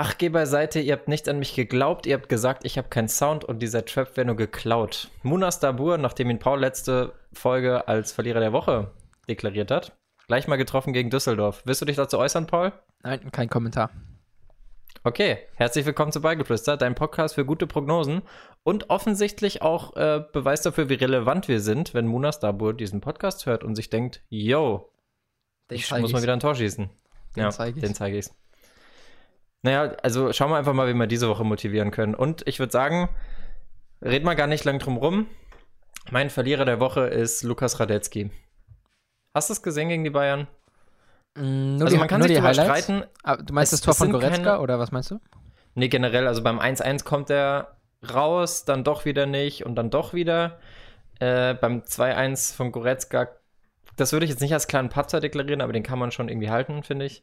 Ach, geh beiseite, ihr habt nicht an mich geglaubt, ihr habt gesagt, ich habe keinen Sound und dieser Trap wäre nur geklaut. Munas Dabur, nachdem ihn Paul letzte Folge als Verlierer der Woche deklariert hat, gleich mal getroffen gegen Düsseldorf. Willst du dich dazu äußern, Paul? Nein, kein Kommentar. Okay, herzlich willkommen zu Beigeflüster, dein Podcast für gute Prognosen und offensichtlich auch äh, Beweis dafür, wie relevant wir sind, wenn Munas Dabur diesen Podcast hört und sich denkt, yo, ich muss mal wieder ein Tor schießen. Den ja, zeig ich's. den zeige ich's. Naja, also schauen wir einfach mal, wie wir diese Woche motivieren können. Und ich würde sagen, red mal gar nicht lang drum rum. Mein Verlierer der Woche ist Lukas Radetzky. Hast du es gesehen gegen die Bayern? Mm, nur also die, man kann nur sich die drüber Highlights? streiten. Ah, du meinst Es- das Tor von Goretzka keine- oder was meinst du? Nee, generell, also beim 1-1 kommt er raus, dann doch wieder nicht und dann doch wieder. Äh, beim 2-1 von Goretzka, das würde ich jetzt nicht als kleinen Patzer deklarieren, aber den kann man schon irgendwie halten, finde ich.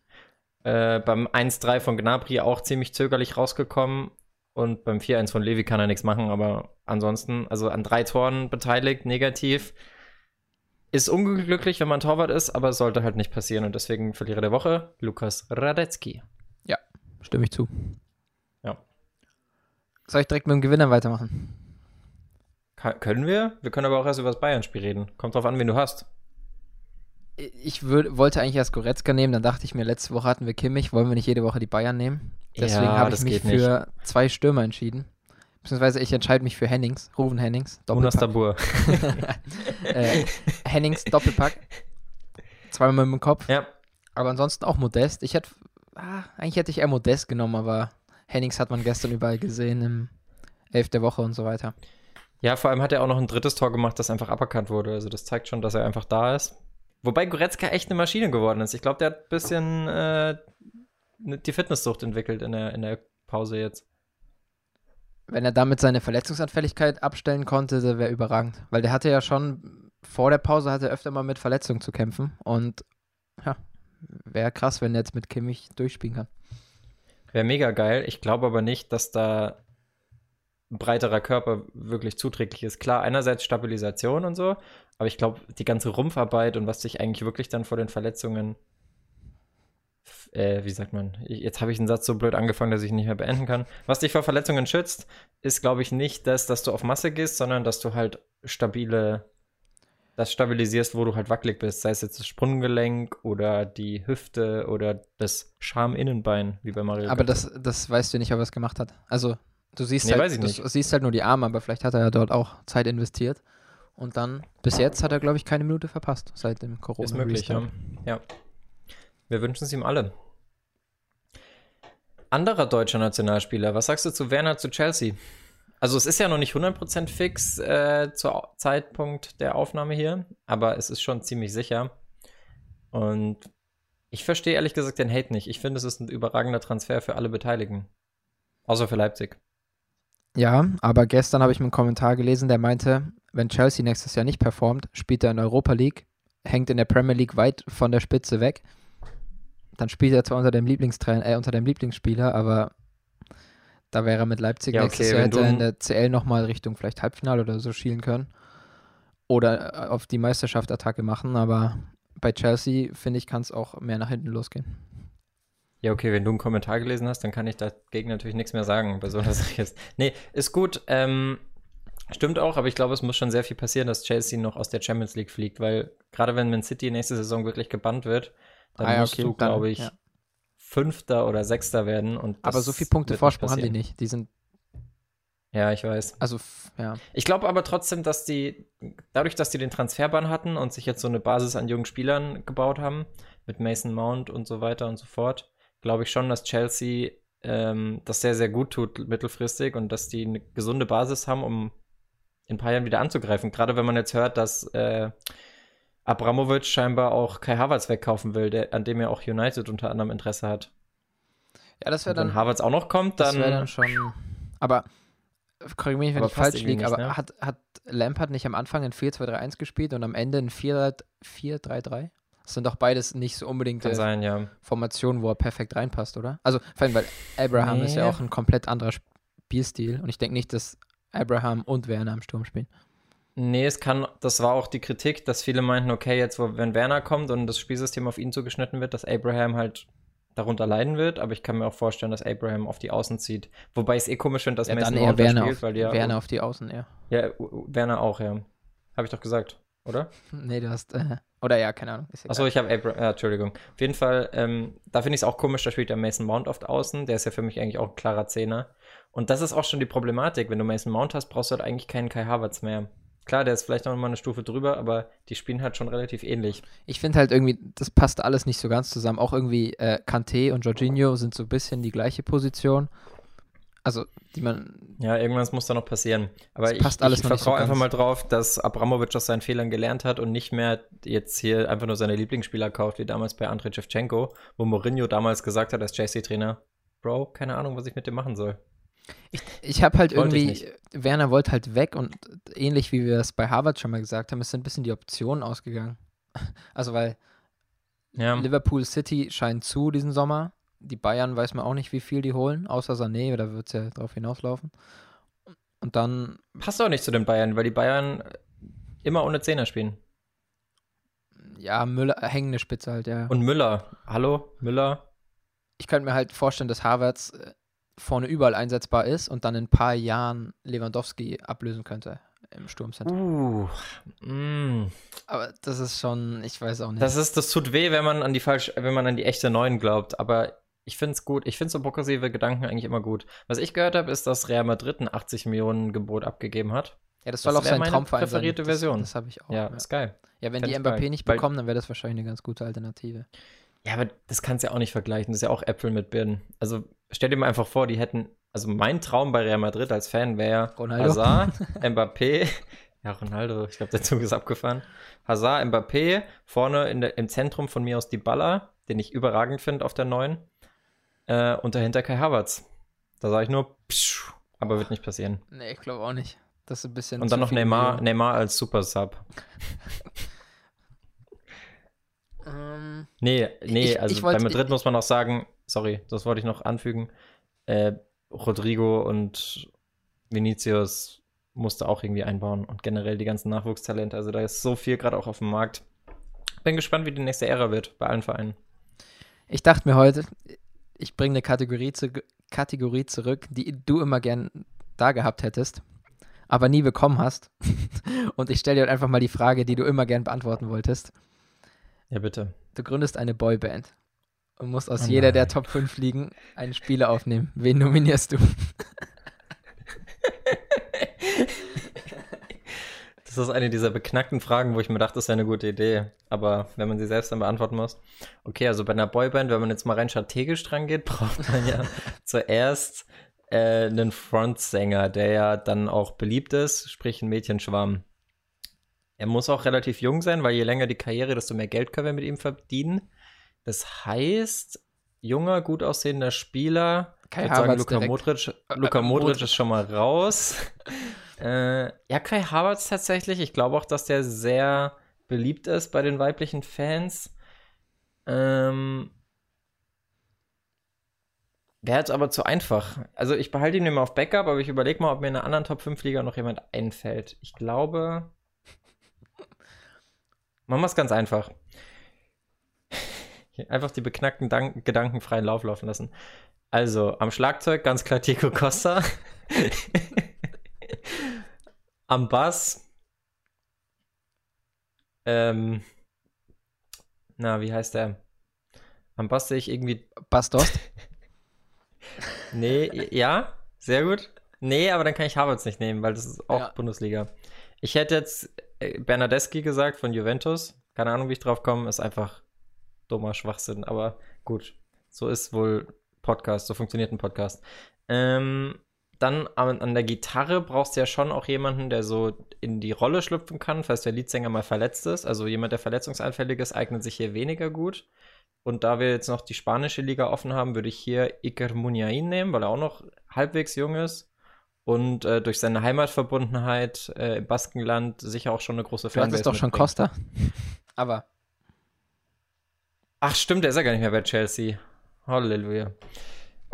Äh, beim 1-3 von Gnabry auch ziemlich zögerlich rausgekommen und beim 4-1 von Levi kann er nichts machen, aber ansonsten, also an drei Toren beteiligt, negativ. Ist unglücklich, wenn man Torwart ist, aber es sollte halt nicht passieren und deswegen Verlierer der Woche, Lukas Radetzky. Stimme ich zu. Ja. Soll ich direkt mit dem Gewinner weitermachen? Ka- Können wir? Wir können aber auch erst über das Bayern-Spiel reden. Kommt drauf an, wen du hast. Ich würd, wollte eigentlich erst Goretzka nehmen, dann dachte ich mir, letzte Woche hatten wir Kimmich, wollen wir nicht jede Woche die Bayern nehmen? Deswegen Ja, habe ich mich geht nicht. für zwei Stürmer entschieden. Beziehungsweise ich entscheide mich für Hennings, Ruven Hennings, Doppelpack. Dabur. äh, Hennings, Doppelpack. Zweimal mit dem Kopf. Ja, Aber ansonsten auch Modest. Ich hätte, ah, eigentlich hätte ich eher Modest genommen, aber Hennings hat man gestern überall gesehen im Elf der Woche und so weiter. ja, vor allem hat er auch noch ein drittes Tor gemacht, das einfach aberkannt wurde. Also das zeigt schon, dass er einfach da ist. Wobei Goretzka echt eine Maschine geworden ist. Ich glaube, der hat ein bisschen äh, ne- die Fitnesssucht entwickelt in der, in der Pause jetzt. Wenn er damit seine Verletzungsanfälligkeit abstellen konnte, der wäre überragend. Weil der hatte ja schon vor der Pause hatte er öfter mal mit Verletzungen zu kämpfen. Und ja, wäre krass, wenn er jetzt mit Kimmich durchspielen kann. Wäre mega geil. Ich glaube aber nicht, dass da breiterer Körper wirklich zuträglich ist. Klar, einerseits Stabilisation und so, aber ich glaube, die ganze Rumpfarbeit und was sich eigentlich wirklich dann vor den Verletzungen, äh, wie sagt man, jetzt habe ich einen Satz so blöd angefangen, dass ich ihn nicht mehr beenden kann. Was dich vor Verletzungen schützt, ist, glaube ich, nicht das, dass du auf Masse gehst, sondern dass du halt stabile, das stabilisierst, wo du halt wackelig bist. Sei es jetzt das Sprunggelenk oder die Hüfte oder das Schaminnenbein, wie bei Mario. Aber das, das weißt du nicht, ob er es gemacht hat. Also, du siehst Nee, halt, du siehst halt nur die Arme, aber vielleicht hat er ja dort auch Zeit investiert. Und dann, bis jetzt hat er, glaube ich, keine Minute verpasst seit dem corona Ist möglich, ja. ja. Wir wünschen es ihm alle. Anderer deutscher Nationalspieler, was sagst du zu Werner zu Chelsea? Also es ist ja noch nicht 100% fix äh, zu Au- Zeitpunkt der Aufnahme hier, aber es ist schon ziemlich sicher. Und ich verstehe ehrlich gesagt den Hate nicht. Ich finde, es ist ein überragender Transfer für alle Beteiligten. Außer für Leipzig. Ja, aber gestern habe ich einen Kommentar gelesen, der meinte, wenn Chelsea nächstes Jahr nicht performt, spielt er in Europa League, hängt in der Premier League weit von der Spitze weg. Dann spielt er zwar unter dem Lieblingstrainer, äh, unter dem Lieblingsspieler, aber da wäre er mit Leipzig Ja, nächstes okay, Jahr wenn hätte er in der CL nochmal Richtung vielleicht Halbfinale oder so schielen können. Oder äh, auf die Meisterschaft-Attacke machen, aber bei Chelsea, finde ich, kann es auch mehr nach hinten losgehen. Ja, okay, wenn du einen Kommentar gelesen hast, dann kann ich dagegen natürlich nichts mehr sagen, bei so einer Sache jetzt. Nee, ist gut. Ähm, stimmt auch, aber ich glaube, es muss schon sehr viel passieren, dass Chelsea noch aus der Champions League fliegt, weil gerade wenn Man City nächste Saison wirklich gebannt wird, dann Ah musst okay, du, glaube ich, ja. Fünfter oder Sechster werden. Und Aber so viele Punkte Vorsprung haben die nicht. Die sind, Ja, ich weiß. also, ja. Ich glaube aber trotzdem, dass die, dadurch, dass die den Transferban hatten und sich jetzt so eine Basis an jungen Spielern gebaut haben, mit Mason Mount und so weiter und so fort, glaube ich schon, dass Chelsea ähm, das sehr, sehr gut tut mittelfristig und dass die eine gesunde Basis haben, um in ein paar Jahren wieder anzugreifen. Gerade wenn man jetzt hört, dass äh, Abramovic scheinbar auch Kai Havertz wegkaufen will, der, an dem ja auch United unter anderem Interesse hat. Ja, das wäre Und wenn dann, Havertz auch noch kommt, das dann, wäre dann schon. Aber korrigiere mich, wenn Aber ich falsch liege, aber ne? hat, hat Lampard nicht am Anfang ein 4-2-3-1 gespielt und am Ende ein 4-3-3? Das sind doch beides nicht so unbedingt äh, sein, ja. Formationen, wo er perfekt reinpasst, oder? Also, vor allem, weil Abraham ist ja Nee. auch ein komplett anderer Spielstil und ich denke nicht, dass Abraham und Werner im Sturm spielen. Nee, es kann, das war auch die Kritik, dass viele meinten, okay, jetzt, wenn Werner kommt und das Spielsystem auf ihn zugeschnitten wird, dass Abraham halt darunter leiden wird, aber ich kann mir auch vorstellen, dass Abraham auf die Außen zieht. Wobei es eh komisch finde, dass Ja, Mason dann eher Mount Werner, spielt, auf, weil die ja, Werner auf die Außen, ja. ja, Werner auch, ja. Habe ich doch gesagt, oder? Nee, du hast, äh, oder ja, keine Ahnung. Achso, ich habe Abraham, ja, Entschuldigung. Auf jeden Fall, ähm, da finde ich es auch komisch, da spielt ja Mason Mount oft außen. Der ist ja für mich eigentlich auch ein klarer Zehner. Und das ist auch schon die Problematik. Wenn du Mason Mount hast, brauchst du halt eigentlich keinen Kai Havertz mehr. Klar, der ist vielleicht noch mal eine Stufe drüber, aber die spielen halt schon relativ ähnlich. Ich finde halt irgendwie, das passt alles nicht so ganz zusammen. Auch irgendwie äh, Kanté und Jorginho sind so ein bisschen die gleiche Position. Also, die man. Ja, irgendwas muss da noch passieren. Aber ich, passt alles ich nicht so vertraue einfach ganz. mal drauf, dass Abramovic aus seinen Fehlern gelernt hat und nicht mehr jetzt hier einfach nur seine Lieblingsspieler kauft, wie damals bei Andrei Shevchenko, wo Mourinho damals gesagt hat als JC-Trainer, Bro, keine Ahnung, was ich mit dem machen soll. Ich habe halt Wollte ich irgendwie. Werner wollte halt weg und ähnlich wie wir es bei Harvard schon mal gesagt haben, es sind ein bisschen die Optionen ausgegangen. Also, weil Ja, Liverpool City scheint zu diesen Sommer. Die Bayern weiß man auch nicht, wie viel die holen, außer Sané, da wird es ja drauf hinauslaufen. Und dann, passt auch nicht zu den Bayern, weil die Bayern immer ohne Zehner spielen. ja, Müller, äh, hängende Spitze halt, ja. Und Müller, hallo, Müller, ich könnte mir halt vorstellen, dass Havertz äh, vorne überall einsetzbar ist und dann in ein paar Jahren Lewandowski ablösen könnte im Sturmcenter. uh, mm. Aber das ist schon, ich weiß auch nicht. Das ist, das tut weh, wenn man an die falsch, wenn man an die echte Neuen glaubt. Aber ich finde es gut. Ich finde so progressive Gedanken eigentlich immer gut. Was ich gehört habe, ist, dass Real Madrid ein 80 Millionen Gebot abgegeben hat. ja, das soll das auch sein meine Traumverein präferierte sein. Version. Das, das habe ich auch. ja, Ja, ist geil. ja wenn Fänd die Mbappé geil. nicht bekommen, dann wäre das wahrscheinlich eine ganz gute Alternative. Ja, aber das kannst du ja auch nicht vergleichen. Das ist ja auch Äpfel mit Birnen. Also stell dir mal einfach vor, die hätten. Also mein Traum bei Real Madrid als Fan wäre Ronaldo. Hazard, Mbappé. Ja, Ronaldo, ich glaube, der Zug ist abgefahren. Hazard, Mbappé, vorne der, im Zentrum von mir aus die Baller, den ich überragend finde auf der neuen. Äh, und dahinter Kai Havertz. Da sage ich nur, psch, aber wird nicht passieren. Nee, ich glaube auch nicht. Das ist ein bisschen. Und dann noch Neymar. Neymar als Super Sub. Ähm, Nee, nee, Ich- also ich bei wollt- Madrid muss man auch sagen, sorry, das wollte ich noch anfügen. Äh, Rodrigo und Vinicius musste auch irgendwie einbauen und generell die ganzen Nachwuchstalente. Also da ist so viel gerade auch auf dem Markt. Bin gespannt, wie die nächste Ära wird bei allen Vereinen. ich dachte mir heute, ich bringe eine Kategorie, zu, Kategorie zurück, die du immer gern da gehabt hättest, aber nie bekommen hast. Und ich stelle dir einfach mal die Frage, die du immer gern beantworten wolltest. Ja, bitte. Du gründest eine Boyband und musst aus Oh jeder der. Top 5 Ligen einen Spieler aufnehmen. Wen nominierst du? Das ist eine dieser beknackten Fragen, wo ich mir dachte, das wäre eine gute Idee. Aber wenn man sie selbst dann beantworten muss. Okay, also bei einer Boyband, wenn man jetzt mal rein strategisch dran geht, braucht man ja zuerst äh, einen Frontsänger, der ja dann auch beliebt ist, sprich ein Mädchenschwarm. Er muss auch relativ jung sein, weil je länger die Karriere, desto mehr Geld können wir mit ihm verdienen. Das heißt, junger, gut aussehender Spieler. Kai ich sagen, Luka direkt. Modric, Äh, Luka äh, Modric. ist schon mal raus. Äh, ja, Kai Havertz tatsächlich. Ich glaube auch, dass der sehr beliebt ist bei den weiblichen Fans. Ähm, Wäre jetzt aber zu einfach. Also ich behalte ihn immer auf Backup, aber ich überlege mal, ob mir in einer anderen Top 5 Liga noch jemand einfällt. Ich glaube. Machen wir es ganz einfach. Einfach die beknackten Dank Gedanken freien Lauf laufen lassen. Also, am Schlagzeug ganz klar Tico Costa. Am Bass. Ähm. Na, wie heißt der? Am Bass sehe ich irgendwie Bastost? Nee, ja, sehr gut. Nee, aber dann kann ich Havertz nicht nehmen, weil das ist auch Ja. Bundesliga. Ich hätte jetzt äh, Bernardeschi gesagt von Juventus. Keine Ahnung, wie ich drauf komme. Ist einfach dummer Schwachsinn. Aber gut, so ist wohl Podcast. So funktioniert ein Podcast. Ähm, dann an, an der Gitarre brauchst du ja schon auch jemanden, der so in die Rolle schlüpfen kann, falls der Leadsänger mal verletzt ist. Also jemand, der verletzungsanfällig ist, eignet sich hier weniger gut. Und da wir jetzt noch die spanische Liga offen haben, würde ich hier Iker Muniain nehmen, weil er auch noch halbwegs jung ist und äh, durch seine Heimatverbundenheit äh, im Baskenland sicher auch schon eine große Du hattest doch schon mitbringt. Costa. Aber Ach stimmt, der ist ja gar nicht mehr bei Chelsea. Halleluja.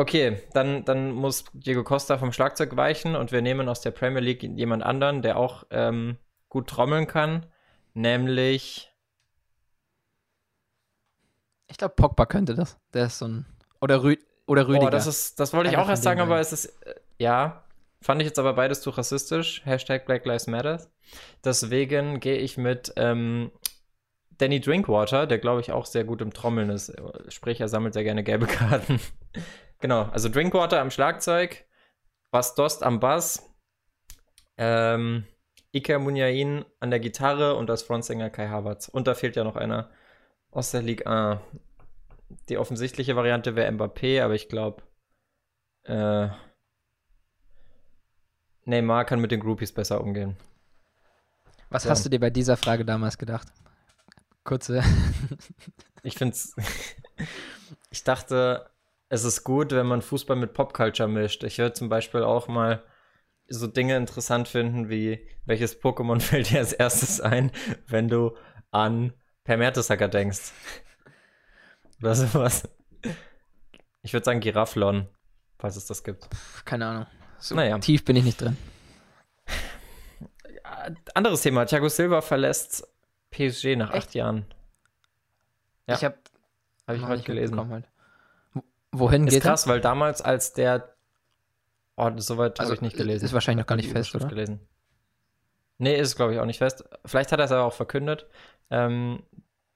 Okay, dann, dann muss Diego Costa vom Schlagzeug weichen und wir nehmen aus der Premier League jemand anderen, der auch ähm, gut trommeln kann, nämlich Ich glaube, Pogba könnte das. Der ist so ein. Oder, Rü oder Rüdiger. Oh, das, ist, das wollte ich Einer auch erst sagen, aber es ist, äh, ja, fand ich jetzt aber beides zu rassistisch. Hashtag Black Lives Matter. Deswegen gehe ich mit ähm, Danny Drinkwater, der glaube ich auch sehr gut im Trommeln ist. Sprich, er sammelt sehr gerne gelbe Karten. Genau, also Drinkwater am Schlagzeug, Bas Dost am Bass, ähm, Iker Munyain an der Gitarre und als Frontsänger Kai Havertz. Und da fehlt ja noch einer aus der Ligue 1. Die offensichtliche Variante wäre Mbappé, aber ich glaube, äh, Neymar kann mit den Groupies besser umgehen. Was Ja. hast du dir bei dieser Frage damals gedacht? Kurze. Ich finde es. ich dachte, es ist gut, wenn man Fußball mit Popculture mischt. Ich würde zum Beispiel auch mal so Dinge interessant finden, wie welches Pokémon fällt dir als erstes ein, wenn du an Per Mertesacker denkst. Oder sowas. Ich würde sagen Girafflon, falls es das gibt. Keine Ahnung. So Naja. tief bin ich nicht drin. Anderes Thema. Thiago Silva verlässt PSG nach acht Echt? Jahren. Ja. Ich habe Habe ich heute gelesen. Halt. Wo- Wohin Ist geht krass, weil damals, als der. Oh, soweit Also, habe ich nicht gelesen. ist wahrscheinlich noch gar nicht fest, oder? gelesen. Nee, ist glaube ich auch nicht fest. Vielleicht hat er es aber auch verkündet. Ähm,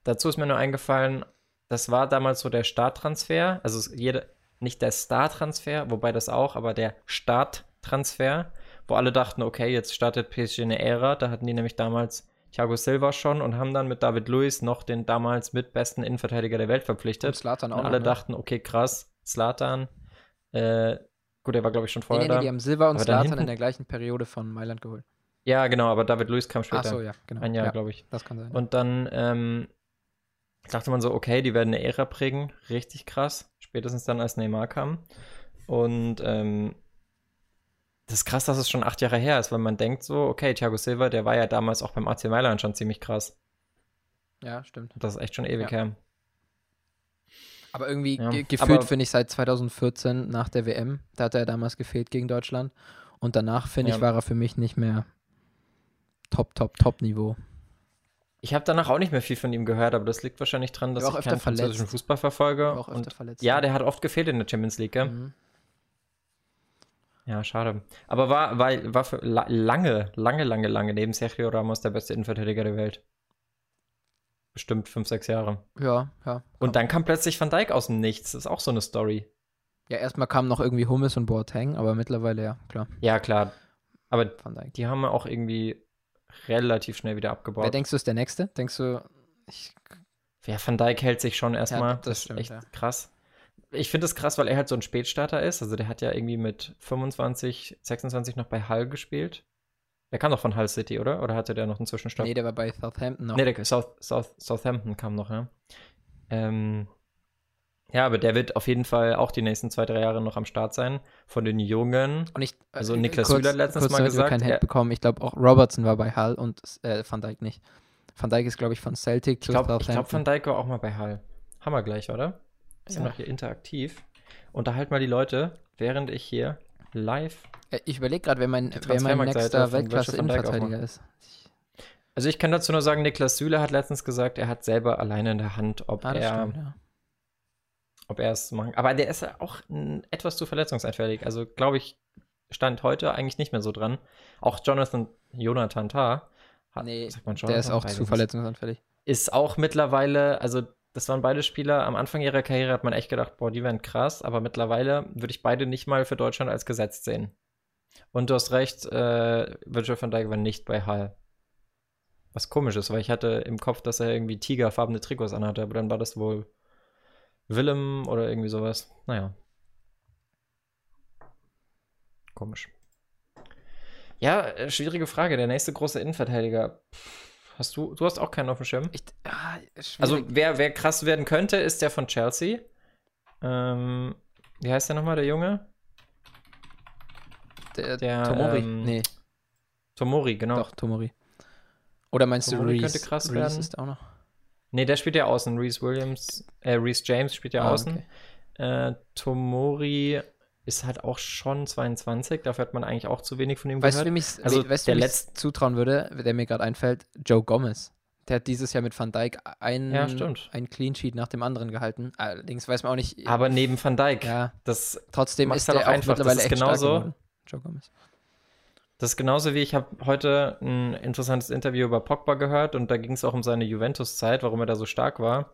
dazu ist mir nur eingefallen, das war damals so der Starttransfer. Also es- jede, nicht der Star-Transfer, wobei das auch, aber der Starttransfer, wo alle dachten, okay, jetzt startet PSG eine Ära. Da hatten die nämlich damals Thiago Silva schon und haben dann mit David Luiz noch den damals mitbesten Innenverteidiger der Welt verpflichtet. Und Zlatan auch Und noch, alle ne? dachten, okay, krass, Slatan. Äh, gut, er war, glaube ich, schon Nee, vorher nee, nee, da. die haben Silva und hinten- in der gleichen Periode von Mailand geholt. Ja, genau, aber David Luiz kam später. Ach so, ja, genau. Ein Jahr, ja, glaube ich. Das kann sein. Und dann ähm, dachte man so, okay, die werden eine Ära prägen. Richtig krass. Spätestens dann, als Neymar kam. Und ähm, das ist krass, dass es schon acht Jahre her ist, weil man denkt so, okay, Thiago Silva, der war ja damals auch beim AC Mailand schon ziemlich krass. ja, stimmt. Das ist echt schon ewig Ja. her. Aber irgendwie Ja, ge gefühlt finde ich seit 2014 nach der WM, da hat er damals gefehlt gegen Deutschland. Und danach, finde Ja. ich, war er für mich nicht mehr top, top, top Niveau. Ich habe danach auch nicht mehr viel von ihm gehört, aber das liegt wahrscheinlich dran, dass ich öfter keinen französischen verletzt. Fußball verfolge. Auch öfter Und verletzt. ja, der hat oft gefehlt in der Champions League, gell? Mhm. Ja, schade. Aber war, war, war für la lange, lange, lange, lange neben Sergio Ramos der beste Innenverteidiger der Welt. Bestimmt fünf, sechs Jahre. Ja, ja. Und dann kam plötzlich Van Dijk aus dem Nichts. Das ist auch so eine Story. Ja, erstmal kamen noch irgendwie Hummes und Boateng, aber mittlerweile ja, klar, Ja, klar. Aber die haben wir auch irgendwie relativ schnell wieder abgebaut. Wer denkst du ist der Nächste? Denkst du, ich, Ja, Van Dijk hält sich schon erstmal. das das stimmt, ist echt ja. krass. Ich finde es krass, weil er halt so ein Spätstarter ist. Also der hat ja irgendwie mit 25, 26 noch bei Hull gespielt. Der kam doch von Hull City, oder? Oder hatte der noch einen Zwischenstopp? nee, der war bei Southampton noch. Nee, der South, South, Southampton kam noch, ja. Ähm, ja, aber der wird auf jeden Fall auch die nächsten zwei, drei Jahre noch am Start sein. Von den Jungen. Und ich, Also äh, Niklas kurz, Süle hat letztens kurz mal gesagt, keinen Hate er- bekommen. Ich glaube auch Robertson war bei Hull und äh, Van Dijk nicht. Van Dijk ist, glaube ich, von Celtic Ich zu glaube, glaub, Van Dijk war auch mal bei Hull. Haben wir gleich, oder? Wir sind Ja. noch hier interaktiv. Unterhalt mal die Leute, während ich hier live. Äh, Ich überlege gerade, wer mein, wer mein nächster Weltklasse-Innenverteidiger ist. Also ich kann dazu nur sagen, Niklas Süle hat letztens gesagt, er hat selber alleine in der Hand, ob Ah, er stimmt, ja. ob er es machen. Aber der ist ja auch etwas zu verletzungsanfällig. Also glaube ich, stand heute eigentlich nicht mehr so dran. Auch Jonathan, Jonathan Tah, hat, Nee, sagt man Der ist Jonathan? auch zu verletzungsanfällig. Ist auch mittlerweile, also das waren beide Spieler, am Anfang ihrer Karriere hat man echt gedacht, boah, die wären krass, aber mittlerweile würde ich beide nicht mal für Deutschland als gesetzt sehen. Und du hast recht, äh, Virgil van Dijk war nicht bei Hull. Was komisch ist, weil ich hatte im Kopf, dass er irgendwie tigerfarbene Trikots anhatte, aber dann war das wohl Willem oder irgendwie sowas. Naja. Komisch. Ja, äh, schwierige Frage. Der nächste große Innenverteidiger. Pff, Hast du, du hast auch keinen auf dem Schirm? Ich, ah. Also, wer, wer krass werden könnte, ist der von Chelsea. Ähm, wie heißt der nochmal, der Junge? der, der, Tomori. ähm, nee, Tomori, genau. doch, Tomori. Oder meinst Tomori du Reese? könnte krass Reese werden. ist auch noch. Nee, der spielt ja außen. Reese Williams, äh, Reese James spielt ja Ah, außen. okay. Äh, Tomori ist halt auch schon 22. Dafür hat man eigentlich auch zu wenig von ihm Weißt du, gehört. wem ich Also, weißt, der wem ich's letzt- zutrauen würde, der mir gerade einfällt? Joe Gomez. Der hat dieses Jahr mit Van Dijk ein, Ja, stimmt. ein Clean Sheet nach dem anderen gehalten. Allerdings weiß man auch nicht. Aber neben Van Dijk. ja, Das, trotzdem ist halt der auch einfach. Das mittlerweile ist echt stark genauso-. Joe Gomez. das ist genauso wie ich habe heute ein interessantes Interview über Pogba gehört und da ging es auch um seine Juventus-Zeit, warum er da so stark war.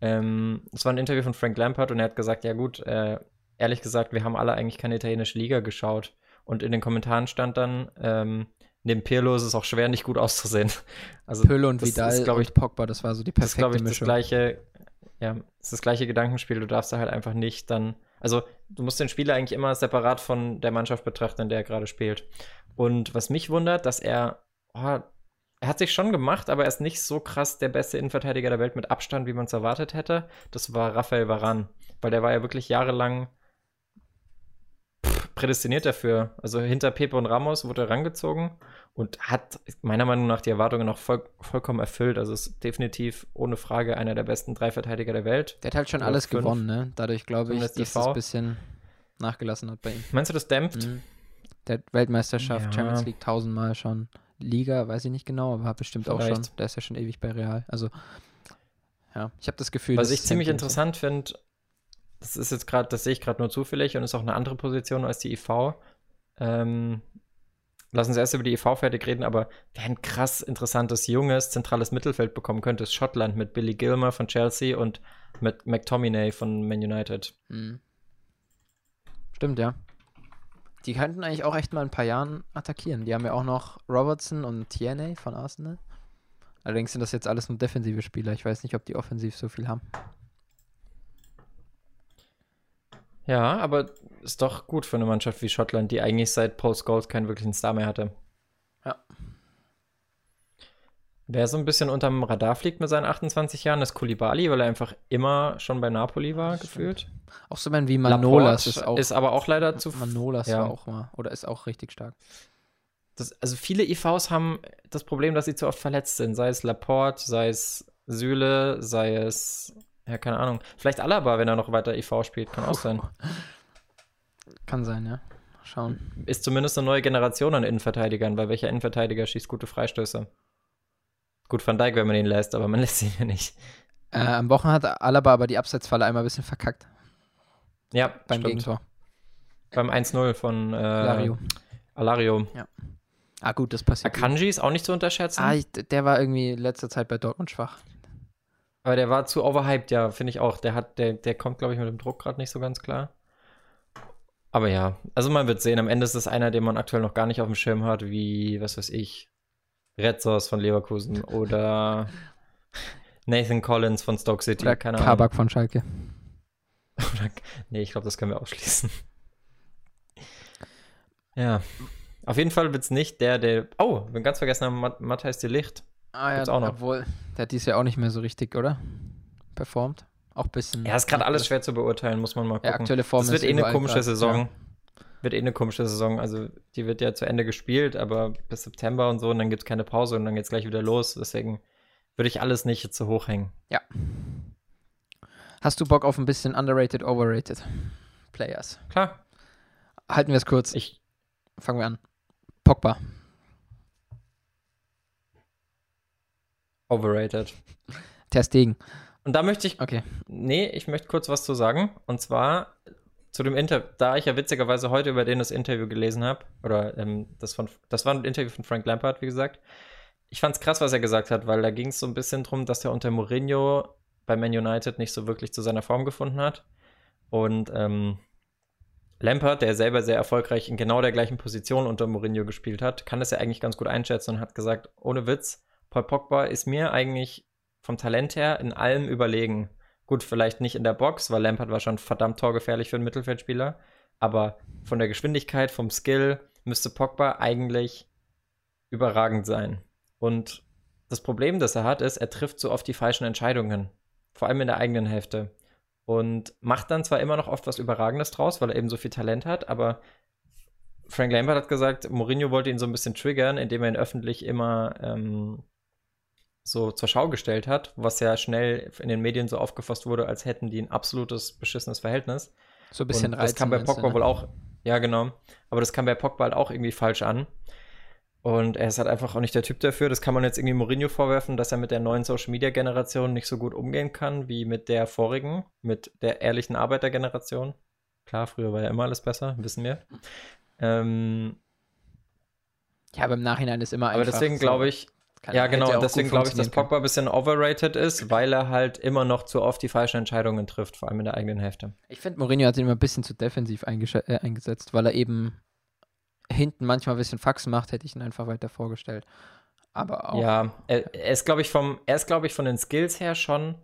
Ähm, es war ein Interview von Frank Lampard und er hat gesagt, ja gut, äh, ehrlich gesagt, wir haben alle eigentlich keine italienische Liga geschaut. Und in den Kommentaren stand dann, ähm, neben Pirlo ist es auch schwer, nicht gut auszusehen. Also Pölo und das Vidal ist, glaube ich, und Pogba, das war so die das ist, glaube perfekte ich, das Mischung. gleiche, ja, das ist das gleiche Gedankenspiel. Du darfst da halt einfach nicht dann, also du musst den Spieler eigentlich immer separat von der Mannschaft betrachten, in der er gerade spielt. Und was mich wundert, dass er, oh, er hat sich schon gemacht, aber er ist nicht so krass der beste Innenverteidiger der Welt mit Abstand, wie man es erwartet hätte. Das war Rafael Varan, weil der war ja wirklich jahrelang prädestiniert dafür. Also hinter Pepe und Ramos wurde er rangezogen und hat meiner Meinung nach die Erwartungen auch voll, vollkommen erfüllt. Also ist definitiv ohne Frage einer der besten drei Verteidiger der Welt. Der hat halt schon Oder alles fünf. gewonnen, ne? Dadurch glaube ich, dass es IV. ein bisschen nachgelassen hat bei ihm. Meinst du, das dämpft? Mhm. Der Weltmeisterschaft, Ja. Champions League tausendmal schon. Liga, weiß ich nicht genau, aber bestimmt auch schon. Vielleicht. Der ist ja schon ewig bei Real. Also, ja, ich habe das Gefühl, Was das ich ziemlich interessant finde, das ist jetzt gerade, das sehe ich gerade nur zufällig und ist auch eine andere Position als die IV. Ähm, lass uns erst über die IV fertig reden, aber wer ein krass interessantes, junges, zentrales Mittelfeld bekommen könnte, ist Schottland mit Billy Gilmer von Chelsea und mit McTominay von Man United. Mhm. Stimmt, ja. Die könnten eigentlich auch echt mal in ein paar Jahren attackieren. Die haben ja auch noch Robertson und Tierney von Arsenal. Allerdings sind das jetzt alles nur defensive Spieler. Ich weiß nicht, ob die offensiv so viel haben. Ja, aber ist doch gut für eine Mannschaft wie Schottland, die eigentlich seit Paul Scholes keinen wirklichen Star mehr hatte. Ja. Wer so ein bisschen unterm Radar fliegt mit seinen 28 Jahren, ist Koulibaly, weil er einfach immer schon bei Napoli war, gefühlt. Auch so ein wie Manolas Laporte ist auch. ist aber auch leider zu. Manolas ja. war auch mal. Oder ist auch richtig stark. Das, also viele IVs haben das Problem, dass sie zu oft verletzt sind. Sei es Laporte, sei es Süle, sei es. Ja, keine Ahnung. Vielleicht Alaba, wenn er noch weiter IV spielt, kann auch sein. Kann sein, ja. Schauen. Ist zumindest eine neue Generation an Innenverteidigern, weil welcher Innenverteidiger schießt gute Freistöße? Gut, Van Dijk, wenn man ihn lässt, aber man lässt ihn ja nicht. Äh, am Wochen hat Alaba aber die Abseitsfalle einmal ein bisschen verkackt Ja, beim stimmt. Gegentor. Beim 1-0 von äh, Alario. Alario. Ah, gut, das passiert. Akanji ist auch nicht zu unterschätzen, Ah, ich, der war irgendwie in letzter Zeit bei Dortmund schwach. Aber der war zu overhyped, ja, finde ich auch. Der hat, der, der kommt, glaube ich, mit dem Druck gerade nicht so ganz klar. Aber ja, also man wird sehen, am Ende ist es einer, den man aktuell noch gar nicht auf dem Schirm hat, wie, was weiß ich, Retzos von Leverkusen oder Nathan Collins von Stoke City, Oder keine Kabak von Schalke. Ahnung. Oder, nee, ich glaube, das können wir ausschließen. Ja. Auf jeden Fall wird es nicht der, der. Oh, wir haben ganz vergessen haben, Mat Matthijs de Licht. Ah Gibt's auch noch. obwohl, der hat dies Jahr auch nicht mehr so richtig, oder? Performt. Auch ein bisschen. Ja, ist gerade alles schwer zu beurteilen, muss man mal Ja, gucken. aktuelle Form das wird ist eh eine komische grad, Saison. Wird eh eine komische Saison. Also, die wird ja zu Ende gespielt, aber bis September und so, und dann gibt es keine Pause und dann geht es gleich wieder los. Deswegen würde ich alles nicht zu hoch hängen. Ja. Hast du Bock auf ein bisschen underrated, overrated Players? Klar, Halten wir es kurz. ich. Fangen wir an. Pogba. Overrated. Ter Stegen. Und da möchte ich Okay. Nee, ich möchte kurz was zu sagen. Und zwar zu dem Interview, da ich ja witzigerweise heute über den das Interview gelesen habe, oder ähm, das, von, das war ein Interview von Frank Lampard, wie gesagt. Ich fand es krass, was er gesagt hat, weil da ging es so ein bisschen drum, dass er unter Mourinho bei Man United nicht so wirklich zu seiner Form gefunden hat. Und ähm, Lampard, der selber sehr erfolgreich in genau der gleichen Position unter Mourinho gespielt hat, kann das ja eigentlich ganz gut einschätzen und hat gesagt, ohne Witz, Paul Pogba ist mir eigentlich vom Talent her in allem überlegen. Gut, vielleicht nicht in der Box, weil Lampard war schon verdammt torgefährlich für einen Mittelfeldspieler. Aber von der Geschwindigkeit, vom Skill müsste Pogba eigentlich überragend sein. Und das Problem, das er hat, ist, er trifft so oft die falschen Entscheidungen. Vor allem in der eigenen Hälfte. Und macht dann zwar immer noch oft was Überragendes draus, weil er eben so viel Talent hat, aber Frank Lampard hat gesagt, Mourinho wollte ihn so ein bisschen triggern, indem er ihn öffentlich immer ähm, so zur Schau gestellt hat, was ja schnell in den Medien so aufgefasst wurde, als hätten die ein absolutes beschissenes Verhältnis. So ein bisschen Und das kam bei Pogba ne? wohl auch, ja genau, aber das kam bei Pogba halt auch irgendwie falsch an. Und er ist halt einfach auch nicht der Typ dafür. Das kann man jetzt irgendwie Mourinho vorwerfen, dass er mit der neuen Social Media Generation nicht so gut umgehen kann wie mit der vorigen, mit der ehrlichen Arbeitergeneration. Klar, früher war ja immer alles besser, wissen wir. Ähm, ja, aber im Nachhinein ist immer aber einfach. deswegen so- glaube ich, kann- ja genau, und deswegen glaube ich, dass Pogba ein bisschen overrated ist, weil er halt immer noch zu oft die falschen Entscheidungen trifft, vor allem in der eigenen Hälfte. Ich finde, Mourinho hat ihn immer ein bisschen zu defensiv äh, eingesetzt, weil er eben hinten manchmal ein bisschen Faxen macht, hätte ich ihn einfach weiter vorgestellt. Aber auch. Ja, er, er ist, glaube ich, vom, er ist, glaube ich, von den Skills her schon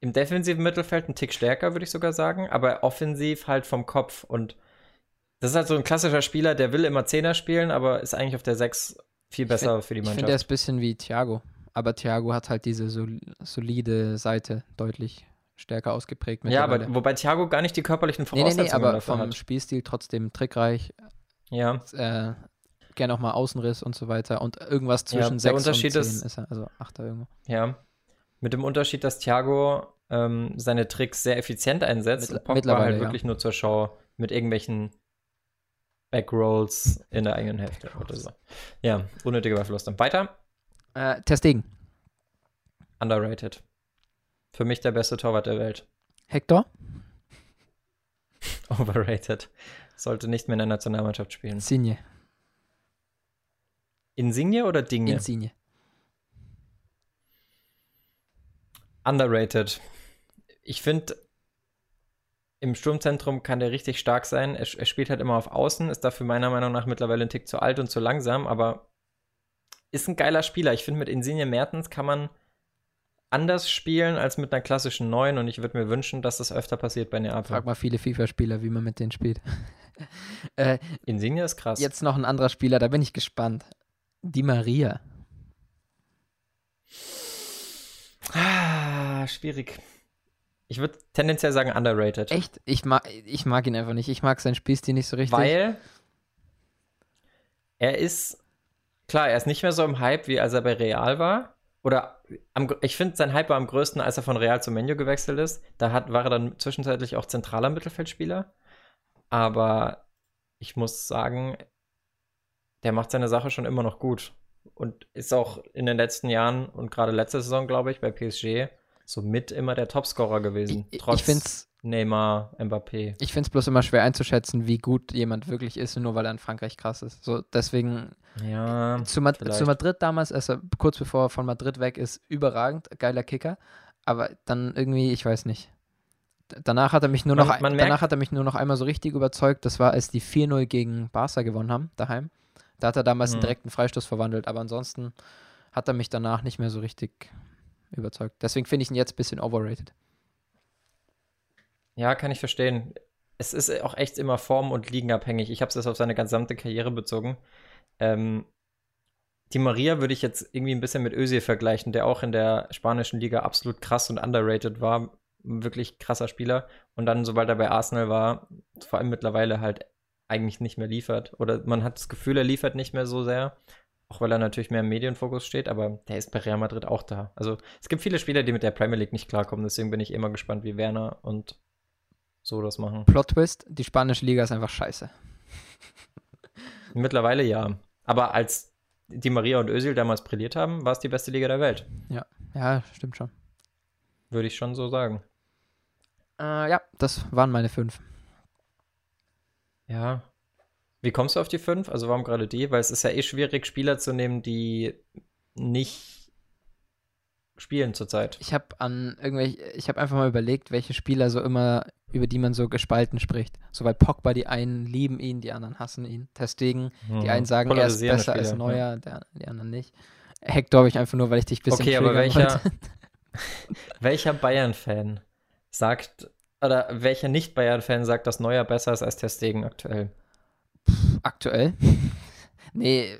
im defensiven Mittelfeld ein Tick stärker, würde ich sogar sagen, aber offensiv halt vom Kopf. Und das ist halt so ein klassischer Spieler, der will immer Zehner spielen, aber ist eigentlich auf der Sechs viel besser für die Ich Mannschaft. finde, er ist ein bisschen wie Thiago. Aber Thiago hat halt diese sol solide Seite deutlich stärker ausgeprägt. ja, aber wobei Thiago gar nicht die körperlichen Nee, nee, nee, Voraussetzungen aber vom hat. Spielstil trotzdem trickreich, Ja, äh, gerne auch mal Außenriss und so weiter. Und irgendwas Ja, zwischen der 6 Unterschied und 10 ist- ist er, also 8 irgendwo. ja. Mit dem Unterschied, dass Thiago ähm, seine Tricks sehr effizient einsetzt Mittler- und Pogba mittlerweile, halt ja. wirklich nur zur Schau mit irgendwelchen Backrolls in der eigenen Hälfte oder so. Ja, unnötige Verluste. Weiter, Äh, Testegen. underrated. Für mich der beste Torwart der Welt. Hector? Overrated. Sollte nicht mehr in der Nationalmannschaft spielen. Insigne. Insigne oder Dinge? Insigne. Underrated. Ich finde, im Sturmzentrum kann der richtig stark sein. Er, er spielt halt immer auf Außen, ist dafür meiner Meinung nach mittlerweile ein Tick zu alt und zu langsam, aber ist ein geiler Spieler. Ich finde, mit Insigne Mertens kann man anders spielen als mit einer klassischen Neun und ich würde mir wünschen, dass das öfter passiert bei Neapel. Frag mal viele FIFA-Spieler, wie man mit denen spielt. äh, Insigne ist krass. jetzt noch ein anderer Spieler, da bin ich gespannt. Die Maria. Ah, schwierig. Ich würde tendenziell sagen underrated. Echt? Ich mag, ich mag ihn einfach nicht. Ich mag seinen Spielstil nicht so richtig. Weil er ist, klar, er ist nicht mehr so im Hype, wie als er bei Real war. Oder am, ich finde, sein Hype war am größten, als er von Real zu Menu gewechselt ist. Da hat, war er dann zwischenzeitlich auch zentraler Mittelfeldspieler. Aber ich muss sagen, der macht seine Sache schon immer noch gut. Und ist auch in den letzten Jahren und gerade letzte Saison, glaube ich, bei PSG so mit immer der Topscorer gewesen. ich, trotz ich finde es Neymar, Mbappé. ich find's bloß immer schwer einzuschätzen, wie gut jemand wirklich ist, nur weil er in Frankreich krass ist. So, deswegen Ja, zu, Mad vielleicht. zu Madrid damals, als er kurz bevor er von Madrid weg ist, überragend, geiler Kicker. Aber dann irgendwie, ich weiß nicht. Danach hat er mich nur Man- noch, man danach hat er mich nur noch einmal so richtig überzeugt. Das war, als die 4-0 gegen Barca gewonnen haben, daheim. Da hat er damals einen Mhm. direkten Freistoß verwandelt, aber ansonsten hat er mich danach nicht mehr so richtig überzeugt. Deswegen finde ich ihn jetzt ein bisschen overrated. Ja, kann ich verstehen. Es ist auch echt immer form- und liegenabhängig. Ich habe es jetzt auf seine gesamte Karriere bezogen. Ähm, die Maria würde ich jetzt irgendwie ein bisschen mit Özil vergleichen, der auch in der spanischen Liga absolut krass und underrated war. Wirklich krasser Spieler. Und dann, sobald er bei Arsenal war, vor allem mittlerweile halt eigentlich nicht mehr liefert. Oder man hat das Gefühl, er liefert nicht mehr so sehr. Auch weil er natürlich mehr im Medienfokus steht, aber der ist bei Real Madrid auch da. Also es gibt viele Spieler, die mit der Premier League nicht klarkommen. Deswegen bin ich immer gespannt, wie Werner und so das machen. Plot Twist, die spanische Liga ist einfach scheiße. Mittlerweile ja. Aber als die Maria und Özil damals brilliert haben, war es die beste Liga der Welt. Ja, stimmt schon. Würde ich schon so sagen. Äh, ja, das waren meine fünf. Ja. Wie kommst du auf die fünf? Also warum gerade die? Weil es ist ja eh schwierig, Spieler zu nehmen, die nicht spielen zurzeit. Ich habe an irgendwelche, ich habe einfach mal überlegt, welche Spieler so immer, über die man so gespalten spricht. So weil Pogba, die einen lieben ihn, die anderen hassen ihn. Deswegen, die einen sagen, er ist besser als Spieler, Neuer, der, die anderen nicht. Hector habe ich einfach nur, weil ich dich ein bisschen Okay, aber welcher, welcher Bayern-Fan sagt, oder welcher Nicht-Bayern-Fan sagt, dass Neuer besser ist als Ter Stegen aktuell? Aktuell? nee,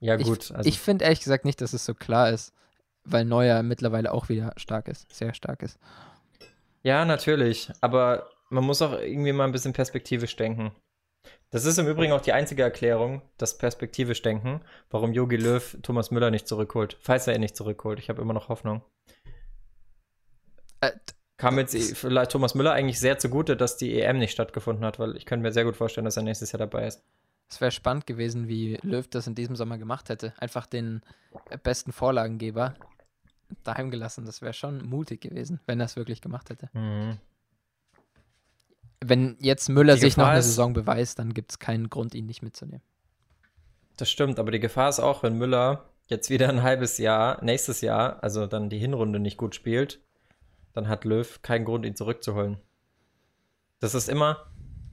Ja ich, gut, also ich finde ehrlich gesagt nicht, dass es so klar ist, weil Neuer mittlerweile auch wieder stark ist, sehr stark ist. Ja, natürlich. Aber man muss auch irgendwie mal ein bisschen perspektivisch denken. Das ist im Übrigen auch die einzige Erklärung, das perspektivisch denken, warum Jogi Löw Thomas Müller nicht zurückholt. Falls er ihn nicht zurückholt. Ich habe immer noch Hoffnung. Äh, Kam jetzt vielleicht Thomas Müller eigentlich sehr zugute, dass die EM nicht stattgefunden hat, weil ich könnte mir sehr gut vorstellen, dass er nächstes Jahr dabei ist. Es wäre spannend gewesen, wie Löw das in diesem Sommer gemacht hätte. Einfach den besten Vorlagengeber daheim gelassen. Das wäre schon mutig gewesen, wenn er es wirklich gemacht hätte. Mhm. Wenn jetzt Müller Die sich noch Gefahr eine ist- Saison beweist, dann gibt es keinen Grund, ihn nicht mitzunehmen. Das stimmt, aber die Gefahr ist auch, wenn Müller jetzt wieder ein halbes Jahr, nächstes Jahr, also dann die Hinrunde nicht gut spielt, dann hat Löw keinen Grund, ihn zurückzuholen. Das ist immer,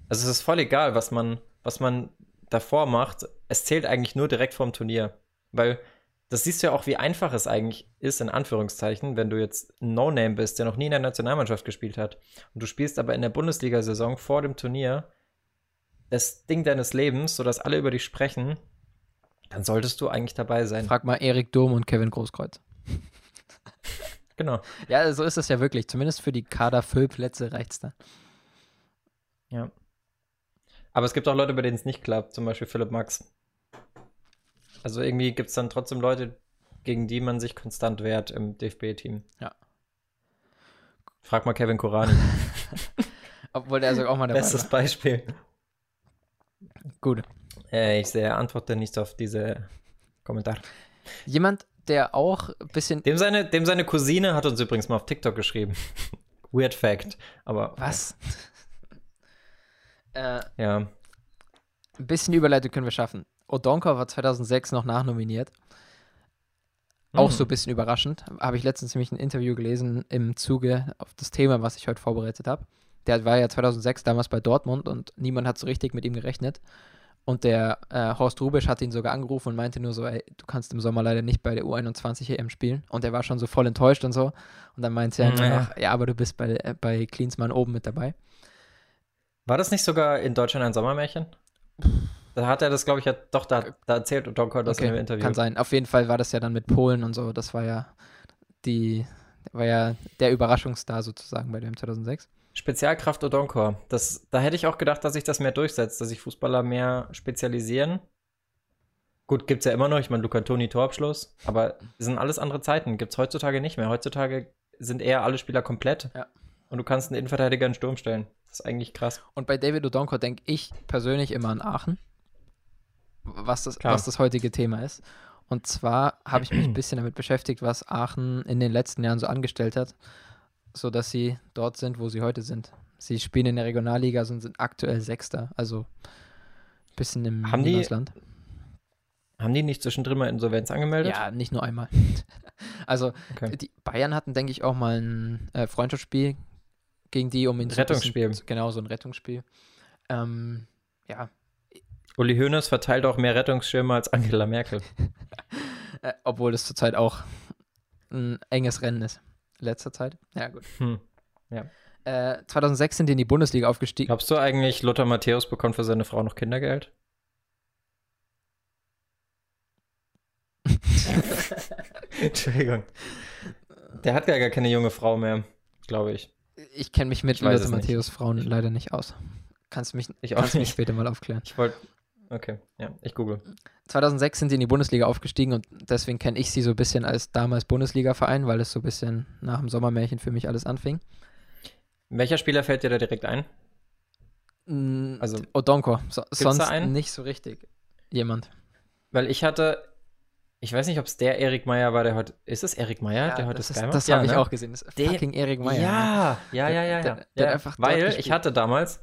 also es ist voll egal, was man, was man davor macht. Es zählt eigentlich nur direkt vorm Turnier. Weil das siehst du ja auch, wie einfach es eigentlich ist, in Anführungszeichen, wenn du jetzt ein No-Name bist, der noch nie in der Nationalmannschaft gespielt hat. Und du spielst aber in der Bundesliga-Saison vor dem Turnier das Ding deines Lebens, sodass alle über dich sprechen, dann solltest du eigentlich dabei sein. Frag mal Erik Dom und Kevin Großkreuz. Genau. Ja, so ist es ja wirklich. Zumindest für die Kader-Füllplätze reicht es dann. Ja. Aber es gibt auch Leute, bei denen es nicht klappt, zum Beispiel Philipp Max. Also irgendwie gibt es dann trotzdem Leute, gegen die man sich konstant wehrt im DFB-Team. Ja. Frag mal Kevin Korani. Obwohl der also auch mal dabei Bestes war. Beispiel. Gut. Äh, ich sehe, antworte nicht auf diese Kommentare. Jemand, der auch ein bisschen. Dem seine, dem seine Cousine hat uns übrigens mal auf TikTok geschrieben. Weird Fact. Aber Was? Äh, ja. ein bisschen Überleitung können wir schaffen. Odonkor war 2006 noch nachnominiert. Auch Mhm. so ein bisschen überraschend. Habe ich letztens nämlich ein Interview gelesen im Zuge auf das Thema, was ich heute vorbereitet habe. Der war ja 2006 damals bei Dortmund und niemand hat so richtig mit ihm gerechnet. Und der äh, Horst Rubisch hat ihn sogar angerufen und meinte nur so, ey, du kannst im Sommer leider nicht bei der U21 EM spielen. Und er war schon so voll enttäuscht und so. Und dann meinte er Ja. noch, ja, aber du bist bei, äh, bei Klinsmann oben mit dabei. War das nicht sogar in Deutschland ein Sommermärchen? Da hat er das, glaube ich, ja, doch, da, da erzählt Odonkor das in dem Interview. Kann sein. Auf jeden Fall war das ja dann mit Polen und so. Das war ja die, war ja der Überraschungsstar sozusagen bei dem 2006. Spezialkraft Odonkor. Das, da hätte ich auch gedacht, dass sich das mehr durchsetzt, dass sich Fußballer mehr spezialisieren. Gut, gibt es ja immer noch. Ich meine, Luca Toni Torabschluss. Aber es sind alles andere Zeiten. Gibt es heutzutage nicht mehr. Heutzutage sind eher alle Spieler komplett. Ja. Und du kannst einen Innenverteidiger in den Sturm stellen. Das ist eigentlich krass. Und bei David Odonkor denke ich persönlich immer an Aachen, was das, Klar. was das heutige Thema ist. Und zwar habe ich mich ein bisschen damit beschäftigt, was Aachen in den letzten Jahren so angestellt hat, sodass sie dort sind, wo sie heute sind. Sie spielen in der Regionalliga und sind aktuell Sechster, also ein bisschen im Haben die-. Haben die nicht zwischendrin mal Insolvenz angemeldet? Ja, nicht nur einmal. also Okay. die Bayern hatten, denke ich, auch mal ein äh, Freundschaftsspiel gegen die, um ihn ein Rettungsspiel. Bisschen, genau, so ein Rettungsspiel. Ähm, ja, Uli Hoeneß verteilt auch mehr Rettungsschirme als Angela Merkel. äh, obwohl das zurzeit auch ein enges Rennen ist. Letzter Zeit. Ja, gut. Hm. Äh, 2006 sind die in die Bundesliga aufgestiegen. Glaubst du eigentlich, Lothar Matthäus bekommt für seine Frau noch Kindergeld? Entschuldigung. Der hat ja gar keine junge Frau mehr, glaube ich. Ich kenne mich mit Lothar es nicht. Matthäus Frauen leider nicht aus. Kannst du mich, Ich kannst mich später mal aufklären. Ich wollte. Okay, ja, ich google. 2006 sind sie in die Bundesliga aufgestiegen und deswegen kenne ich sie so ein bisschen als damals Bundesliga-Verein, weil es so ein bisschen nach dem Sommermärchen für mich alles anfing. Welcher Spieler fällt dir da direkt ein? Also, Odonko, so, sonst nicht so richtig. Jemand. Weil ich hatte. Ich weiß nicht, ob es der Erik Meyer war, der heute. Ist es Erik Meyer, der heute das Sky ist, macht? das Ja, habe ich ne? auch gesehen. Das ist Den- fucking Erik Meyer. Ja, ja, ja, ja, Der- ja. der- der ja hat einfach weil ich hatte damals,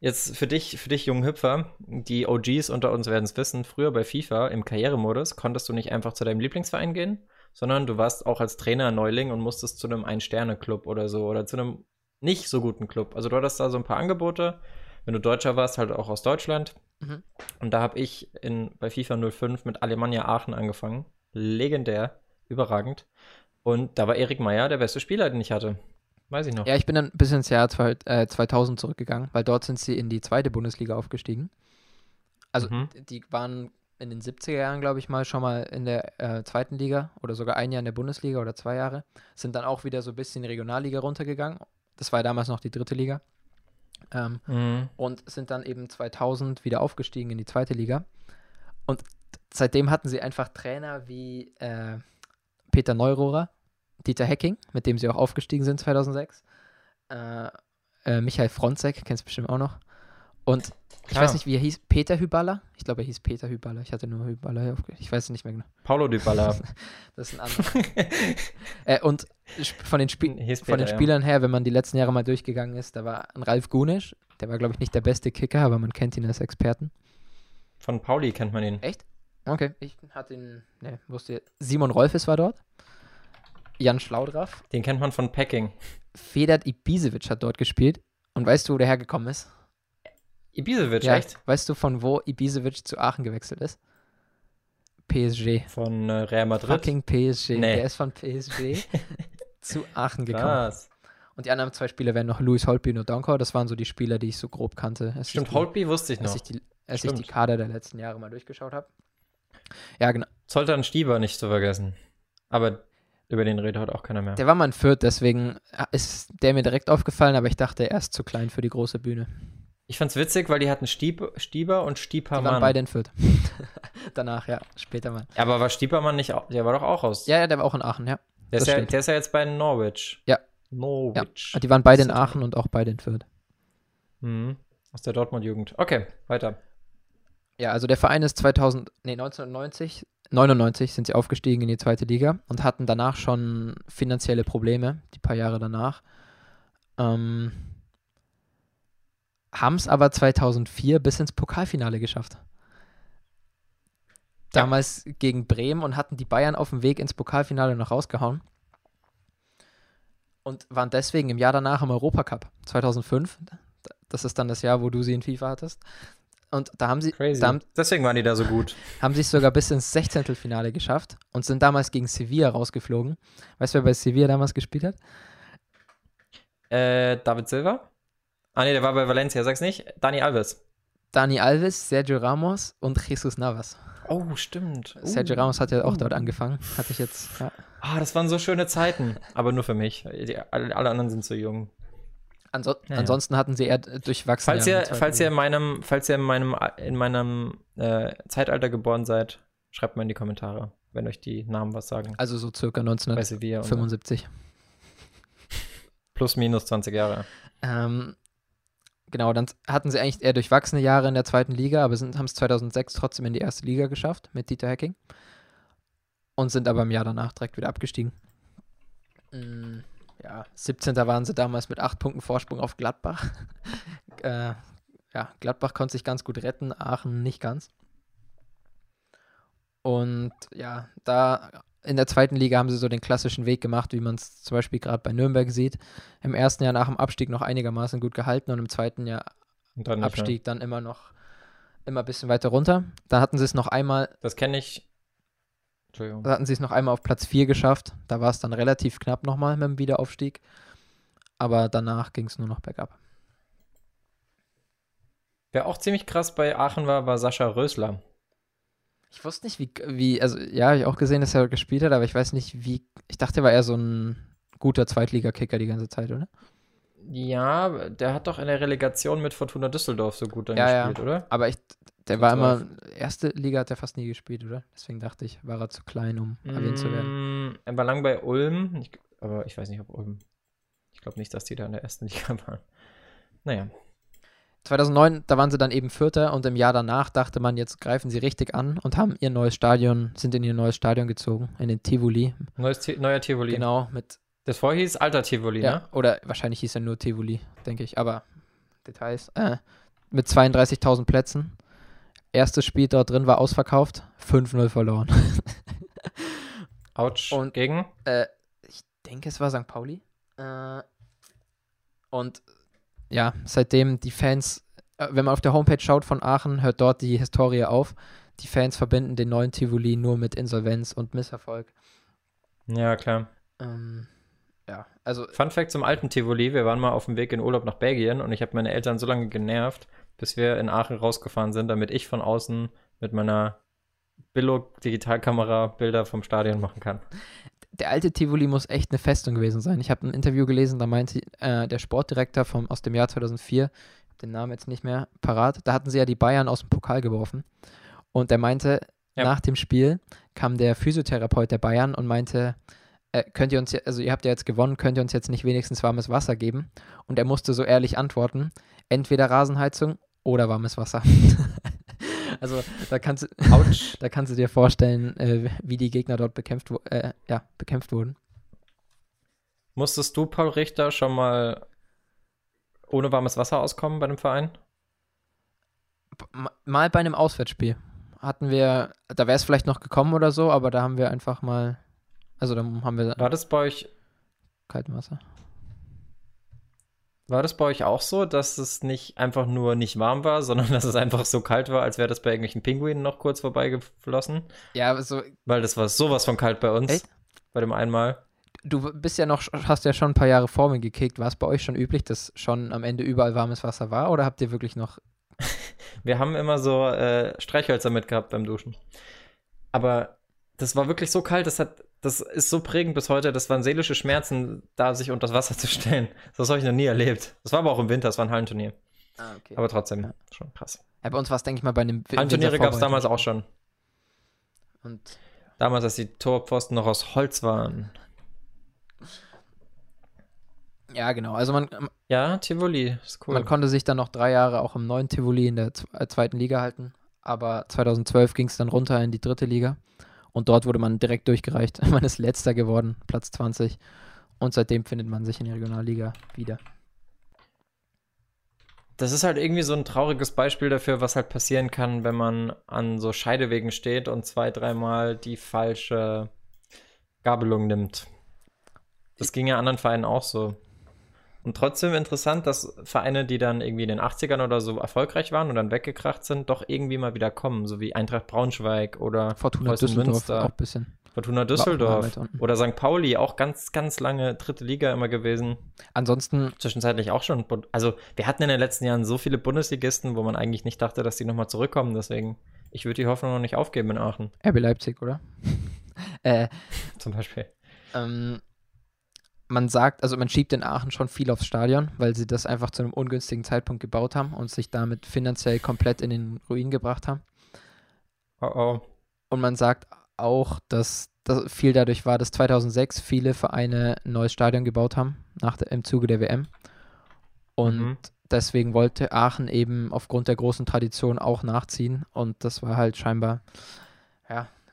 jetzt für dich, für dich jungen Hüpfer, die OGs unter uns werden es wissen, früher bei FIFA im Karrieremodus konntest du nicht einfach zu deinem Lieblingsverein gehen, sondern du warst auch als Trainer Neuling und musstest zu einem Ein-Sterne-Club oder so oder zu einem nicht so guten Club. Also du hattest da so ein paar Angebote. Wenn du Deutscher warst, halt auch aus Deutschland. Mhm. Und da habe ich in, bei FIFA 05 mit Alemannia Aachen angefangen. Legendär, überragend. Und da war Erik Meyer der beste Spieler, den ich hatte. Weiß ich noch. Ja, ich bin dann bis ins Jahr zwei, äh, 2000 zurückgegangen, weil dort sind sie in die zweite Bundesliga aufgestiegen. Also Mhm. die waren in den 70er Jahren, glaube ich mal, schon mal in der äh, zweiten Liga oder sogar ein Jahr in der Bundesliga oder zwei Jahre. Sind dann auch wieder so ein bisschen in die Regionalliga runtergegangen. Das war ja damals noch die dritte Liga. Ähm, Mhm. und sind dann eben 2000 wieder aufgestiegen in die zweite Liga. Und seitdem hatten sie einfach Trainer wie äh, Peter Neurohrer, Dieter Hecking, mit dem sie auch aufgestiegen sind 2006, äh, äh, Michael Fronzek, kennst du bestimmt auch noch, Und ich Ah. weiß nicht, wie er hieß. Peter Hyballa? Ich glaube, er hieß Peter Hyballa. Ich hatte nur Hyballa hier. Ich weiß es nicht mehr genau. Paulo Dybala. Das ist ein anderer. äh, und sp- von den, Spie Hieß von den Peter. Spielern her, wenn man die letzten Jahre mal durchgegangen ist, da war ein Ralf Gunisch. Der war, glaube ich, nicht der beste Kicker, aber man kennt ihn als Experten. Von Pauli kennt man ihn. Okay, ich hatte ihn, ne, wusste, Simon Rolfes war dort. Jan Schlaudraff. Den kennt man von Packing. Vedat Ibisevic hat dort gespielt. Und weißt du, wo der hergekommen ist? Ibisevic, Ja, echt? Weißt du, von wo Ibisevic zu Aachen gewechselt ist? PSG. Von äh, Real Madrid. Fucking PSG. Nee. Der ist von PSG zu Aachen gekommen. Krass. Und die anderen zwei Spieler wären noch Luis Holtby und Odonkor. Das waren so die Spieler, die ich so grob kannte. Als Stimmt, die, Holtby wusste ich Als noch. ich die, als ich die. Kader der letzten Jahre mal durchgeschaut habe. Ja, genau. Zoltan Stieber nicht zu vergessen. Aber über den redet heute auch keiner mehr. Der war mal in Fürth, deswegen ist der mir direkt aufgefallen, aber ich dachte, er ist zu klein für die große Bühne. Ich fand's witzig, weil die hatten Stieb, Stieber und Die waren Stiepermann. beide in Fürth. Danach, ja, später mal. Ja, aber war Stiepermann nicht auch, der war doch auch aus. Ja, ja, der war auch in Aachen, ja. der, ist ja der ist ja jetzt bei Norwich. Ja. Norwich. Und die waren beide in Aachen und auch beide in Fürth. Mhm. Aus der Dortmund-Jugend. Okay, weiter. Ja, also der Verein ist 2000, nee, 1990, 99 sind sie aufgestiegen in die zweite Liga und hatten danach schon finanzielle Probleme, die paar Jahre danach. Ähm, haben es aber 2004 bis ins Pokalfinale geschafft. Damals gegen Bremen und hatten die Bayern auf dem Weg ins Pokalfinale noch rausgehauen. Und waren deswegen im Jahr danach im Europacup 2005. Das ist dann das Jahr, wo du sie in FIFA hattest. Und da haben sie, Crazy. da haben, Deswegen waren die da so gut. haben sich sogar bis ins Sechzehntelfinale geschafft und sind damals gegen Sevilla rausgeflogen. Weißt du, wer bei Sevilla damals gespielt hat? Äh, David Silva? Ah, nee, der war bei Valencia, sag's nicht. Dani Alves. Dani Alves, Sergio Ramos und Jesus Navas. Oh, stimmt. Uh. Sergio Ramos hat ja auch Uh. dort angefangen. Hatte ich jetzt, ja. Ah, das waren so schöne Zeiten. Aber nur für mich. Die, alle, alle anderen sind zu jung. Anso Ja, ja. Ansonsten hatten sie eher durchwachsen. Falls ihr, falls ihr in meinem, falls ihr in meinem, in meinem äh, Zeitalter geboren seid, schreibt mal in die Kommentare, wenn euch die Namen was sagen. Also so circa Bei Sevilla und so. 1975. plus minus 20 Jahre. Ähm, genau, dann hatten sie eigentlich eher durchwachsene Jahre in der zweiten Liga, aber haben es 2006 trotzdem in die erste Liga geschafft mit Dieter Hecking. Und sind aber im Jahr danach direkt wieder abgestiegen. Mm, ja, 17. waren sie damals mit 8 Punkten Vorsprung auf Gladbach. äh, ja, Gladbach konnte sich ganz gut retten, Aachen nicht ganz. Und ja, da in der zweiten Liga haben sie so den klassischen Weg gemacht, wie man es zum Beispiel gerade bei Nürnberg sieht. Im ersten Jahr nach dem Abstieg noch einigermaßen gut gehalten und im zweiten Jahr dann. Abstieg dann immer noch immer ein bisschen weiter runter. Dann hatten sie es noch einmal, Das kenne ich. Entschuldigung. da hatten sie es noch einmal auf Platz 4 geschafft. Da war es dann relativ knapp nochmal mit dem Wiederaufstieg. Aber danach ging es nur noch bergab. Wer auch ziemlich krass bei Aachen war, war Sascha Rösler. Ich wusste nicht, wie, wie also ja, habe ich auch gesehen, dass er gespielt hat, aber ich weiß nicht, wie, ich dachte, er war eher so ein guter Zweitligakicker die ganze Zeit, oder? Ja, der hat doch in der Relegation mit Fortuna Düsseldorf so gut dann Ja, ja. gespielt, oder? Aber ich, der war immer, erste Liga hat er fast nie gespielt, oder? Deswegen dachte ich, war er zu klein, um erwähnt zu werden. Mm, Er war lang bei Ulm, ich, aber ich weiß nicht, ob Ulm. Ich glaube nicht, dass die da in der ersten Liga waren. Naja, 2009, da waren sie dann eben Vierter und im Jahr danach dachte man, jetzt greifen sie richtig an und haben ihr neues Stadion, sind in ihr neues Stadion gezogen, in den Tivoli. neues, neuer Tivoli. Genau, mit, Das vorher hieß Alter Tivoli, ja, ne? oder wahrscheinlich hieß er nur Tivoli, denke ich, aber Details. Äh, mit 32.000 Plätzen. Erstes Spiel dort drin war ausverkauft, 5-0 verloren. Autsch. Und- gegen? Äh, ich denke, es war St. Pauli. Äh, und ja, seitdem die Fans, äh, wenn man auf der Homepage schaut von Aachen, hört dort die Historie auf. Die Fans verbinden den neuen Tivoli nur mit Insolvenz und Misserfolg. Ja, klar. Ähm, ja, also Fun Fact zum alten Tivoli: Wir waren mal auf dem Weg in Urlaub nach Belgien und ich habe meine Eltern so lange genervt, bis wir in Aachen rausgefahren sind, damit ich von außen mit meiner Billo-Digitalkamera Bilder vom Stadion machen kann. Der alte Tivoli muss echt eine Festung gewesen sein. Ich habe ein Interview gelesen, da meinte äh, der Sportdirektor vom, aus dem Jahr 2004, ich habe den Namen jetzt nicht mehr parat, da hatten sie ja die Bayern aus dem Pokal geworfen. Und der meinte, Ja. nach dem Spiel kam der Physiotherapeut der Bayern und meinte, äh, könnt ihr uns, also ihr habt ja jetzt gewonnen, könnt ihr uns jetzt nicht wenigstens warmes Wasser geben? Und er musste so ehrlich antworten, entweder Rasenheizung oder warmes Wasser. also da kannst, du, da kannst du dir vorstellen, äh, wie die Gegner dort bekämpft, äh, ja, bekämpft wurden. Musstest du, Paul Richter, schon mal ohne warmes Wasser auskommen bei einem Verein? Mal bei einem Auswärtsspiel hatten wir, da wäre es vielleicht noch gekommen oder so, aber da haben wir einfach mal, also da haben wir. War das bei euch kaltem Wasser? War das bei euch auch so, dass es nicht einfach nur nicht warm war, sondern dass es einfach so kalt war, als wäre das bei irgendwelchen Pinguinen noch kurz vorbeigeflossen? Ja, so. Weil das war sowas von kalt bei uns. Echt? Bei dem einmal. Du bist ja noch, hast ja schon ein paar Jahre vor mir gekickt. War es bei euch schon üblich, dass schon am Ende überall warmes Wasser war? Oder habt ihr wirklich noch. Wir haben immer so äh, Streichhölzer mitgehabt beim Duschen. Aber das war wirklich so kalt, das hat das ist so prägend bis heute. Das waren seelische Schmerzen, da sich unter das Wasser zu stellen. Das habe ich noch nie erlebt. Das war aber auch im Winter, das war ein Hallenturnier. Ah, okay. Aber trotzdem, ja. schon krass. Ja, bei uns war es, denke ich mal, bei einem Hallenturniere gab es damals auch schon. Und damals, als die Torpfosten noch aus Holz waren. Ja, genau. Also man. Ja, Tivoli, ist cool. Man konnte sich dann noch drei Jahre auch im neuen Tivoli in der äh, zweiten Liga halten. Aber 2012 ging es dann runter in die dritte Liga. Und dort wurde man direkt durchgereicht. Man ist letzter geworden, Platz 20. Und seitdem findet man sich in der Regionalliga wieder. Das ist halt irgendwie so ein trauriges Beispiel dafür, was halt passieren kann, wenn man an so Scheidewegen steht und zwei, dreimal die falsche Gabelung nimmt. Das ging ja anderen Vereinen auch so. Und trotzdem interessant, dass Vereine, die dann irgendwie in den 80ern oder so erfolgreich waren und dann weggekracht sind, doch irgendwie mal wieder kommen, so wie Eintracht Braunschweig oder Fortuna Preußen Düsseldorf Münster. auch ein bisschen. Fortuna Düsseldorf oder St. Pauli, auch ganz, ganz lange dritte Liga immer gewesen. Ansonsten. Zwischenzeitlich auch schon. Also, wir hatten in den letzten Jahren so viele Bundesligisten, wo man eigentlich nicht dachte, dass die nochmal zurückkommen. Deswegen, ich würde die Hoffnung noch nicht aufgeben in Aachen. RB Leipzig, oder? äh, Zum Beispiel. Ähm, man sagt, also man schiebt in Aachen schon viel aufs Stadion, weil sie das einfach zu einem ungünstigen Zeitpunkt gebaut haben und sich damit finanziell komplett in den Ruin gebracht haben. Oh oh. Und man sagt auch, dass das viel dadurch war, dass 2006 viele Vereine ein neues Stadion gebaut haben, nach der, im Zuge der WM. Und mhm. deswegen wollte Aachen eben aufgrund der großen Tradition auch nachziehen. Und das war halt scheinbar,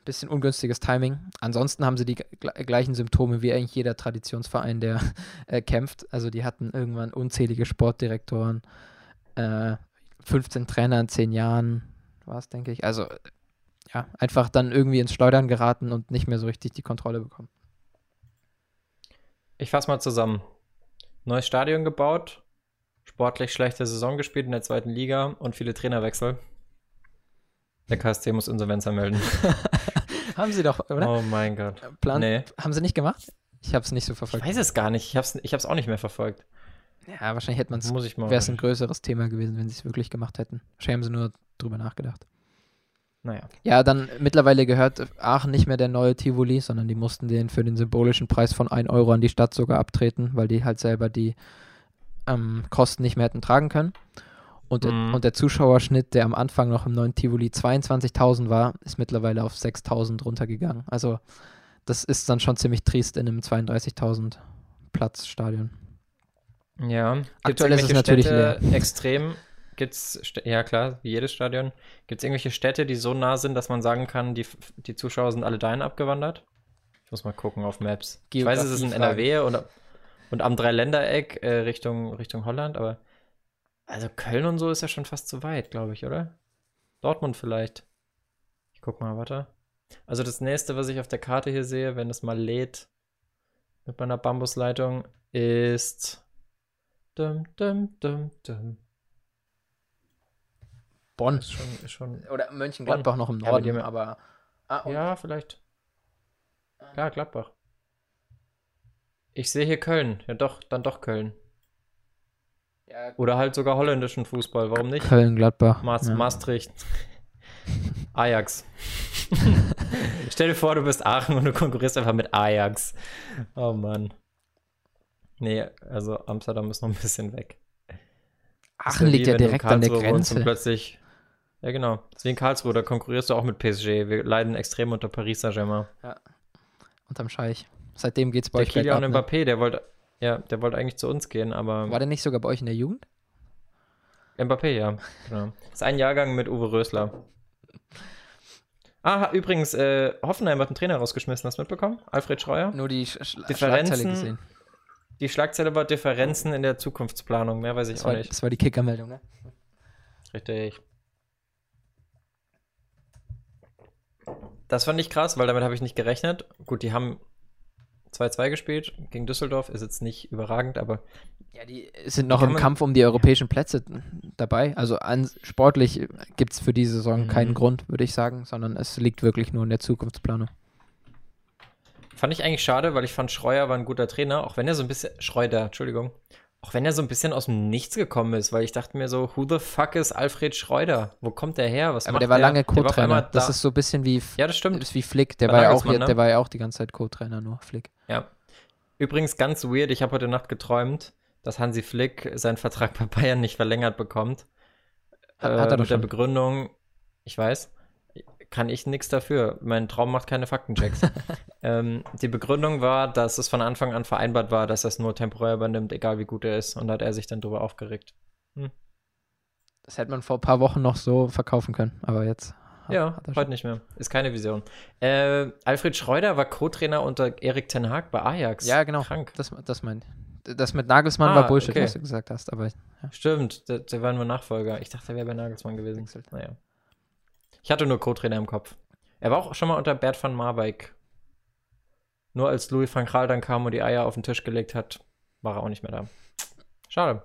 bisschen ungünstiges Timing. Ansonsten haben sie die gleichen Symptome wie eigentlich jeder Traditionsverein, der äh, kämpft. Also die hatten irgendwann unzählige Sportdirektoren, äh, 15 Trainer in 10 Jahren, war es, denke ich. Also ja, einfach dann irgendwie ins Schleudern geraten und nicht mehr so richtig die Kontrolle bekommen. Ich fasse mal zusammen. Neues Stadion gebaut, sportlich schlechte Saison gespielt in der zweiten Liga und viele Trainerwechsel. Der KSC muss Insolvenz anmelden. haben sie doch, oder? Oh mein Gott. Plan nee. Haben sie nicht gemacht? Ich habe es nicht so verfolgt. Ich weiß es gar nicht. Ich habe es ich auch nicht mehr verfolgt. Ja, wahrscheinlich hätte man es. Wäre es ein größeres Thema gewesen, wenn sie es wirklich gemacht hätten. Wahrscheinlich haben sie nur drüber nachgedacht. Naja. Ja, dann mittlerweile gehört Aachen nicht mehr der neue Tivoli, sondern die mussten den für den symbolischen Preis von 1 Euro an die Stadt sogar abtreten, weil die halt selber die ähm, Kosten nicht mehr hätten tragen können. Und der, mhm. und der Zuschauerschnitt, der am Anfang noch im neuen Tivoli 22.000 war, ist mittlerweile auf 6.000 runtergegangen. Also das ist dann schon ziemlich trist in einem 32.000 Platz Stadion. Ja, aktuell ist es natürlich Städte leer. extrem. Gibt's, ja klar, wie jedes Stadion. Gibt es irgendwelche Städte, die so nah sind, dass man sagen kann, die, die Zuschauer sind alle dahin abgewandert? Ich muss mal gucken auf Maps. Geografie ich weiß, es ist in NRW und, und am Dreiländereck äh, Richtung, Richtung Holland, aber also Köln und so ist ja schon fast zu weit, glaube ich, oder? Dortmund vielleicht. Ich guck mal, warte. Also das nächste, was ich auf der Karte hier sehe, wenn es mal lädt mit meiner Bambusleitung, ist. Dum, dum, dum, dum. Bonn. Ist schon, ist schon Oder Mönchengladbach Bonn. noch im Norden, ja, aber. Ah, ja, vielleicht. Ja, Gladbach. Ich sehe hier Köln. Ja, doch, dann doch Köln. Ja, Oder halt sogar holländischen Fußball, warum nicht? Köln, Gladbach. Ma ja. Maastricht. Ajax. Stell dir vor, du bist Aachen und du konkurrierst einfach mit Ajax. Oh Mann. Nee, also Amsterdam ist noch ein bisschen weg. Aachen liegt ja direkt an der Grenze. plötzlich, ja, genau. Deswegen Karlsruhe, da konkurrierst du auch mit PSG. Wir leiden extrem unter Paris Saint-Germain. Ja. Unterm Scheich. Seitdem geht's bei der euch Kilian bergab, ne? Mbappé, der wollte ja, der wollte eigentlich zu uns gehen, aber. War der nicht sogar bei euch in der Jugend? Mbappé, ja. Genau. Ist ein Jahrgang mit Uwe Rösler. Ah, übrigens, äh, Hoffenheim hat einen Trainer rausgeschmissen, hast du mitbekommen? Alfred Schreuer? Nur die Sch Sch Differenzen- Schlagzeile gesehen. Die Schlagzeile war Differenzen in der Zukunftsplanung. Mehr weiß ich Das auch war, nicht. das war die Kickermeldung, ne? Richtig. Das fand ich krass, weil damit habe ich nicht gerechnet. Gut, die haben 2-2 gespielt gegen Düsseldorf. Ist jetzt nicht überragend, aber Ja, die sind noch im Kampf um die europäischen Plätze dabei. Also an, sportlich gibt es für diese Saison Mhm. keinen Grund, würde ich sagen, sondern es liegt wirklich nur in der Zukunftsplanung. fand ich eigentlich schade, weil ich fand, Schreuer war ein guter Trainer, auch wenn er so ein bisschen, Schreuder, Entschuldigung, auch wenn er so ein bisschen aus dem Nichts gekommen ist, weil ich dachte mir so, who the fuck ist Alfred Schreuder? Wo kommt der her? Was Aber macht der war lange Der war einmal Co-Trainer. Das da. ist so ein bisschen wie, Ja, das stimmt. ist wie Flick. Der Bei war, ja auch, ne? der war ja auch die ganze Zeit Co-Trainer, nur Flick. Ja. Übrigens ganz weird, ich habe heute Nacht geträumt, dass Hansi Flick seinen Vertrag bei Bayern nicht verlängert bekommt. Hat- äh, hat er doch mit der schon. Begründung, ich weiß, kann ich nichts dafür. Mein Traum macht keine Faktenchecks. ähm, die Begründung war, dass es von Anfang an vereinbart war, dass er es nur temporär übernimmt, egal wie gut er ist. Und da hat er sich dann drüber aufgeregt. Das hätte man vor ein paar Wochen noch so verkaufen können, aber jetzt. hat- ja, hat heute nicht mehr. Ist keine Vision. Äh, Alfred Schreuder war Co-Trainer unter Erik Ten Hag bei Ajax. Ja, genau. Krank. Das, das meint. Das mit Nagelsmann Ah, war Bullshit, okay. was du gesagt hast, aber Stimmt, der, der war nur Nachfolger. Ich dachte, er wäre bei Nagelsmann gewesen. Naja. Ich hatte nur Co-Trainer im Kopf. Er war auch schon mal unter Bert van Marwijk. Nur als Louis van Gaal dann kam und die Eier auf den Tisch gelegt hat, war er auch nicht mehr da. Schade.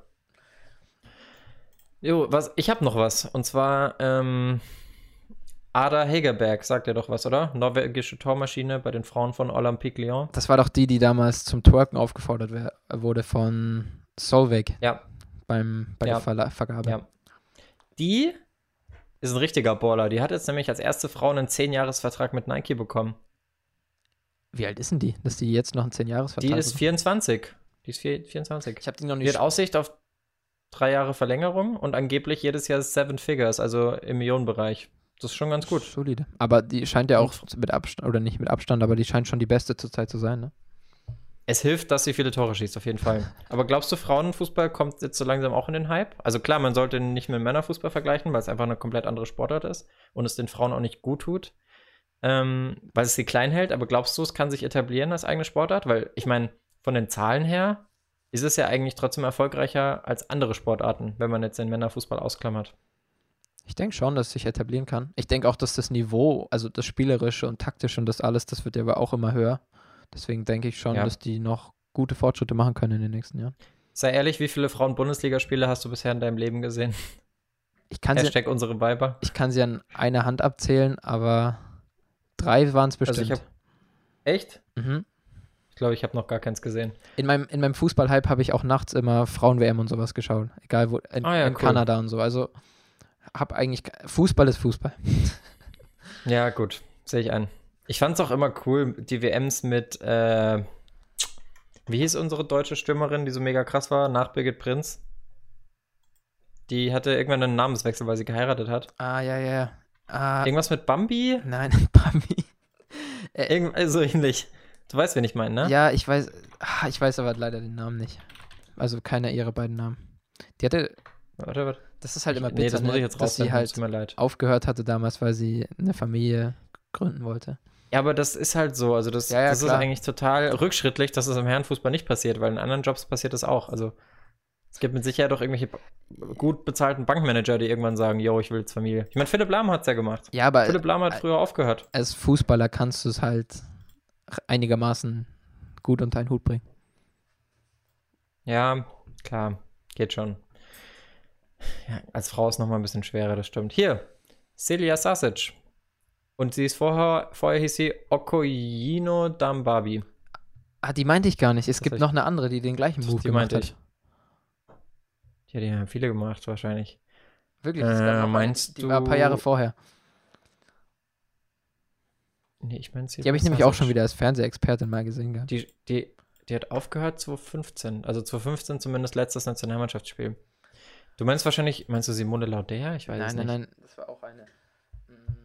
Jo, was, ich habe noch was. Und zwar, ähm, Ada Hegerberg, sagt er doch was, oder? Norwegische Tormaschine bei den Frauen von Olympique Lyon. das war doch die, die damals zum Twerken aufgefordert wurde von Solveig Ja, beim, bei Ja. der Verla Vergabe. Ja. Die ist ein richtiger Baller. Die hat jetzt nämlich als erste Frau einen 10-Jahres-Vertrag mit Nike bekommen. Wie alt ist denn die, dass die jetzt noch einen 10-Jahres-Vertrag Die ist bekommt? 24. Die ist vier- 24. Ich habe die noch Die nicht. hat Aussicht auf drei Jahre Verlängerung und angeblich jedes Jahr Seven Figures, also im Millionenbereich. Das ist schon ganz gut. Solide. Aber die scheint ja auch mit Abstand, oder nicht mit Abstand, aber die scheint schon die beste zurzeit zu sein, ne? Es hilft, dass sie viele Tore schießt, auf jeden Fall. Aber glaubst du, Frauenfußball kommt jetzt so langsam auch in den Hype? Also klar, man sollte nicht mit Männerfußball vergleichen, weil es einfach eine komplett andere Sportart ist und es den Frauen auch nicht gut tut, ähm, weil es sie klein hält. Aber glaubst du, es kann sich etablieren als eigene Sportart? Weil ich meine, von den Zahlen her ist es ja eigentlich trotzdem erfolgreicher als andere Sportarten, wenn man jetzt den Männerfußball ausklammert. Ich denke schon, dass es sich etablieren kann. Ich denke auch, dass das Niveau, also das Spielerische und Taktische und das alles, das wird ja aber auch immer höher. Deswegen denke ich schon, Ja. dass die noch gute Fortschritte machen können in den nächsten Jahren. Sei ehrlich, wie viele Frauen-Bundesligaspiele hast du bisher in deinem Leben gesehen? Ich kann, sie, Hashtag unsere Weiber. ich kann sie an einer Hand abzählen, aber drei waren es bestimmt. Also habe echt? mhm. Ich glaube, ich habe noch gar keins gesehen. In meinem, in meinem Fußball-Hype habe ich auch nachts immer Frauen-WM und sowas geschaut. Egal wo, in, Ah ja, in cool. Kanada und so. Also habe eigentlich, Fußball ist Fußball. Ja, gut, sehe ich ein. Ich fand es auch immer cool, die WMs mit, äh, wie hieß unsere deutsche Stürmerin, die so mega krass war, nach Birgit Prinz? Die hatte irgendwann einen Namenswechsel, weil sie geheiratet hat. Ah, ja, ja, ja. Ah, Irgendwas mit Bambi? nein, Bambi. Irgend so ähnlich. Du weißt, wen ich meine, ne? Ja, ich weiß, ah, ich weiß aber leider den Namen nicht. Also keiner ihrer beiden Namen. Die hatte, Warte, warte. das ist halt immer nee, bitter, das muss ne, ich jetzt dass sie halt tut mir leid. aufgehört hatte damals, weil sie eine Familie gründen wollte. Ja, aber das ist halt so. Also, das, Ja, ja, das ist eigentlich total rückschrittlich, dass es im Herrenfußball nicht passiert, weil in anderen Jobs passiert das auch. Also, es gibt mit Sicherheit auch irgendwelche gut bezahlten Bankmanager, die irgendwann sagen: Yo, ich will jetzt Familie. Ich meine, Philipp Lahm hat es ja gemacht. Ja, aber Philipp Lahm hat äh, früher aufgehört. als Fußballer kannst du es halt einigermaßen gut unter einen Hut bringen. Ja, klar, geht schon. Ja, als Frau ist nochmal ein bisschen schwerer, das stimmt. Hier, Celia Sasic. Und sie ist vorher, vorher hieß sie Okoyino Dambabi. Ah, die meinte ich gar nicht. Es Das gibt noch eine andere, die den gleichen Move Die gemacht meinte hat. ich. Ja, die haben viele gemacht, wahrscheinlich. Wirklich, Äh, eine, meinst die war ein paar du- Jahre vorher. Nee, ich meine, Die habe ich nämlich auch schon wieder als Fernsehexpertin mal gesehen gehabt. Die, die, die hat aufgehört 2015. Also 2015 zumindest letztes Nationalmannschaftsspiel. Du meinst wahrscheinlich, meinst du Simone Lauder? Ich weiß es Nein, nein, nicht. nein, das war auch eine. mm,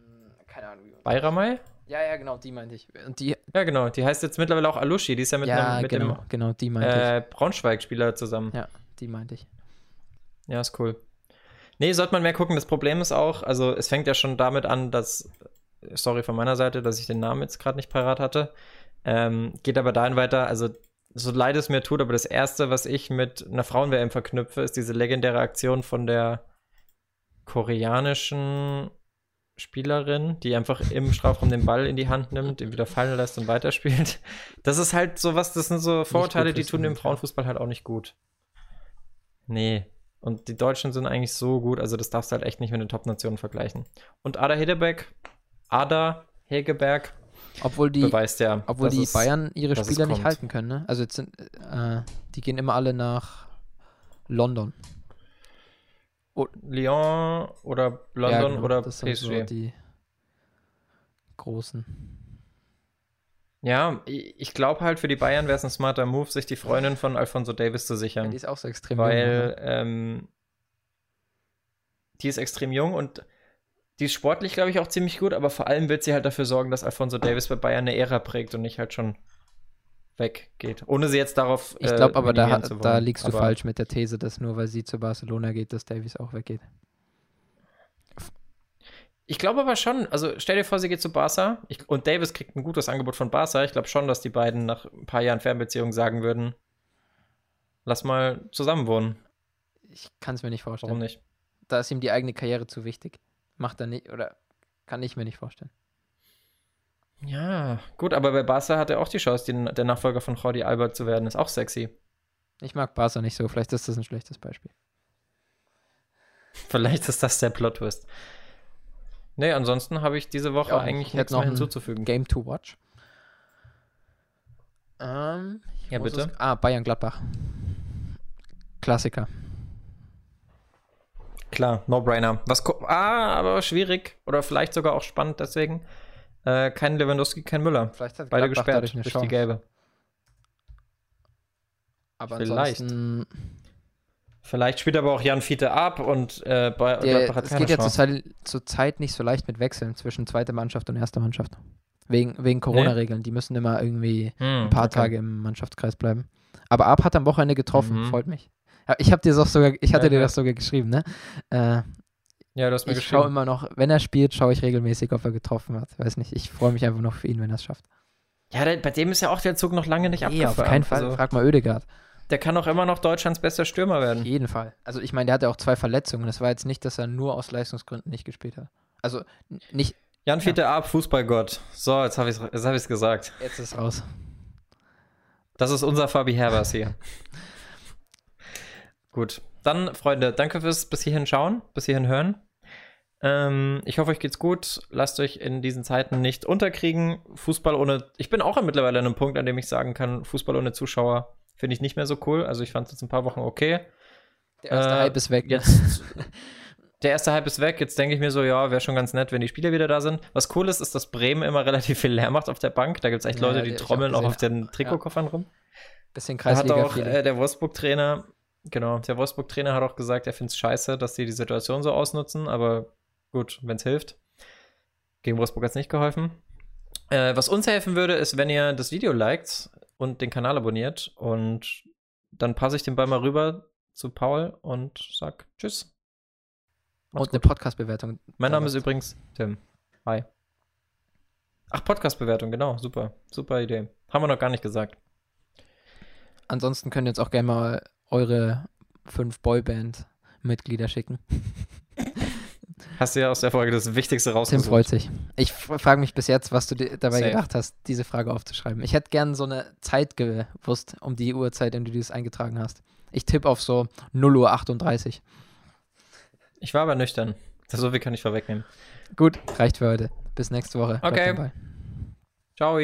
keine Ahnung. Wie Bayramay? ja, ja, genau, die meinte ich. Und die, Ja, genau. Die heißt jetzt mittlerweile auch Alushi. Die ist ja mit, ja, einem, mit genau, genau, die dem meinte äh, Braunschweig-Spieler zusammen. Ja, die meinte ich. Ja, ist cool. Nee, sollte man mehr gucken. Das Problem ist auch, also es fängt ja schon damit an, dass, sorry von meiner Seite, dass ich den Namen jetzt gerade nicht parat hatte. Ähm, geht aber dahin weiter, also so leid es mir tut, aber das Erste, was ich mit einer Frauen-WM verknüpfe, ist diese legendäre Aktion von der koreanischen Spielerin, die einfach im Strafraum den Ball in die Hand nimmt, ihn wieder fallen lässt und weiterspielt. Das ist halt sowas, das sind so Vorurteile, die tun dem Frauenfußball halt auch nicht gut. Nee. Und die Deutschen sind eigentlich so gut, also das darfst du halt echt nicht mit den Top-Nationen vergleichen. Und Ada Hedebeck, Ada Hegeberg, obwohl die, beweist ja, obwohl die es, Bayern ihre Spieler nicht halten können, ne? Also jetzt sind, äh, die gehen immer alle nach London. Lyon oder London Ja, genau, oder das sind PSG. so die großen. Ja, ich glaube halt, für die Bayern wäre es ein smarter Move, sich die Freundin von Alfonso Davis zu Ja, sichern. die ist auch so extrem jung, weil ne? ähm, die ist extrem jung und die ist sportlich, glaube ich, auch ziemlich gut, aber vor allem wird sie halt dafür sorgen, dass Alfonso Davis bei Bayern eine Ära prägt und nicht halt schon weggeht. Ohne sie jetzt darauf. Ich äh, glaube aber, da, da liegst du Aber falsch mit der These, dass nur weil sie zu Barcelona geht, dass Davies auch weggeht. Ich glaube aber schon, also stell dir vor, sie geht zu Barca ich, und Davis kriegt ein gutes Angebot von Barca. Ich glaube schon, dass die beiden nach ein paar Jahren Fernbeziehung sagen würden, lass mal zusammen wohnen. Ich kann es mir nicht vorstellen. Warum nicht? Da ist ihm die eigene Karriere zu wichtig. Macht er nicht, oder kann ich mir nicht vorstellen. Ja, gut, aber bei Barca hat er auch die Chance, die, der Nachfolger von Jordi Albert zu werden. Ist auch sexy. Ich mag Barca nicht so, vielleicht ist das ein schlechtes Beispiel. Vielleicht ist das der Plot-Twist. Nee, ansonsten habe ich diese Woche Ja, ich eigentlich nichts noch mehr ein hinzuzufügen. Game to watch. Ähm, Ja, bitte. Es, ah, Bayern-Gladbach. Klassiker. Klar, No-Brainer. Was ah, aber schwierig oder vielleicht sogar auch spannend deswegen. Äh, kein Lewandowski, kein Müller. Vielleicht hat Beide Gladbach gesperrt durch die gelbe. Aber Vielleicht. Vielleicht spielt aber auch Jan Fiete ab und äh, bei der, hat es geht ja zurzeit, zurzeit nicht so leicht mit Wechseln zwischen zweiter Mannschaft und erster Mannschaft. Wegen, wegen Corona-Regeln. Die müssen immer irgendwie Hm, ein paar okay. Tage im Mannschaftskreis bleiben. Aber Ab hat am Wochenende getroffen, Mhm. freut mich. Ich habe dir das sogar, ich hatte Ja, dir das sogar geschrieben, ne? Äh, Ja, du hast mir ich schaue immer noch, wenn er spielt, schaue ich regelmäßig, ob er getroffen hat. Weiß nicht, ich freue mich einfach noch für ihn, wenn er es schafft. Ja, der, bei dem ist ja auch der Zug noch lange nicht Nee, abgefahren. auf keinen Fall. Also, Frag mal Ödegaard. der kann auch immer noch Deutschlands bester Stürmer Auf werden. jeden Fall. Also ich meine, der hatte auch zwei Verletzungen. Das war jetzt nicht, dass er nur aus Leistungsgründen nicht gespielt hat. Also nicht, Jan Fiete ab, Fußballgott. So, jetzt habe ich es hab ich's gesagt. jetzt ist raus. Das ist unser Fabi Herbers hier. Gut, dann, Freunde, danke fürs bis hierhin schauen, bis hierhin hören. Ähm, ich hoffe, euch geht's gut. Lasst euch in diesen Zeiten nicht unterkriegen. Fußball ohne. Ich bin auch mittlerweile an einem Punkt, an dem ich sagen kann, Fußball ohne Zuschauer finde ich nicht mehr so cool. Also ich fand es jetzt ein paar Wochen okay. Der erste Äh, Hype ist weg. Jetzt. Der erste Hype ist weg. Jetzt denke ich mir so, ja, wäre schon ganz nett, wenn die Spieler wieder da sind. Was cool ist, ist, dass Bremen immer relativ viel Lärm macht auf der Bank. Da gibt es echt Ja, Leute, ja, die auch trommeln auch auf den Trikotkoffern rum. Bisschen Da hat kreisliga auch äh, der Wolfsburg-Trainer, genau, der Wolfsburg-Trainer hat auch gesagt, er findet es scheiße, dass die die Situation so ausnutzen, aber gut, wenn es hilft. Gegen Wolfsburg hat es nicht geholfen. Äh, was uns helfen würde, ist, wenn ihr das Video liked und den Kanal abonniert und dann passe ich den Ball mal rüber zu Paul und sag Tschüss. Macht's Und eine. Podcast-Bewertung. Mein Name ist übrigens Tim. Hi. Ach, Podcast-Bewertung, genau, super. Super Idee. Haben wir noch gar nicht gesagt. Ansonsten könnt ihr jetzt auch gerne mal eure fünf Boyband-Mitglieder schicken. Hast du ja aus der Folge das Wichtigste Tim rausgesucht. freut sich. Ich frage mich bis jetzt, was du dir dabei Safe. gedacht hast, diese Frage aufzuschreiben. Ich hätte gern so eine Zeit gewusst, um die Uhrzeit, in die du das eingetragen hast. Ich tippe auf so 0 Uhr 38. Ich war aber nüchtern. So viel kann ich vorwegnehmen. Gut, reicht für heute. Bis nächste Woche. Okay. Ciao.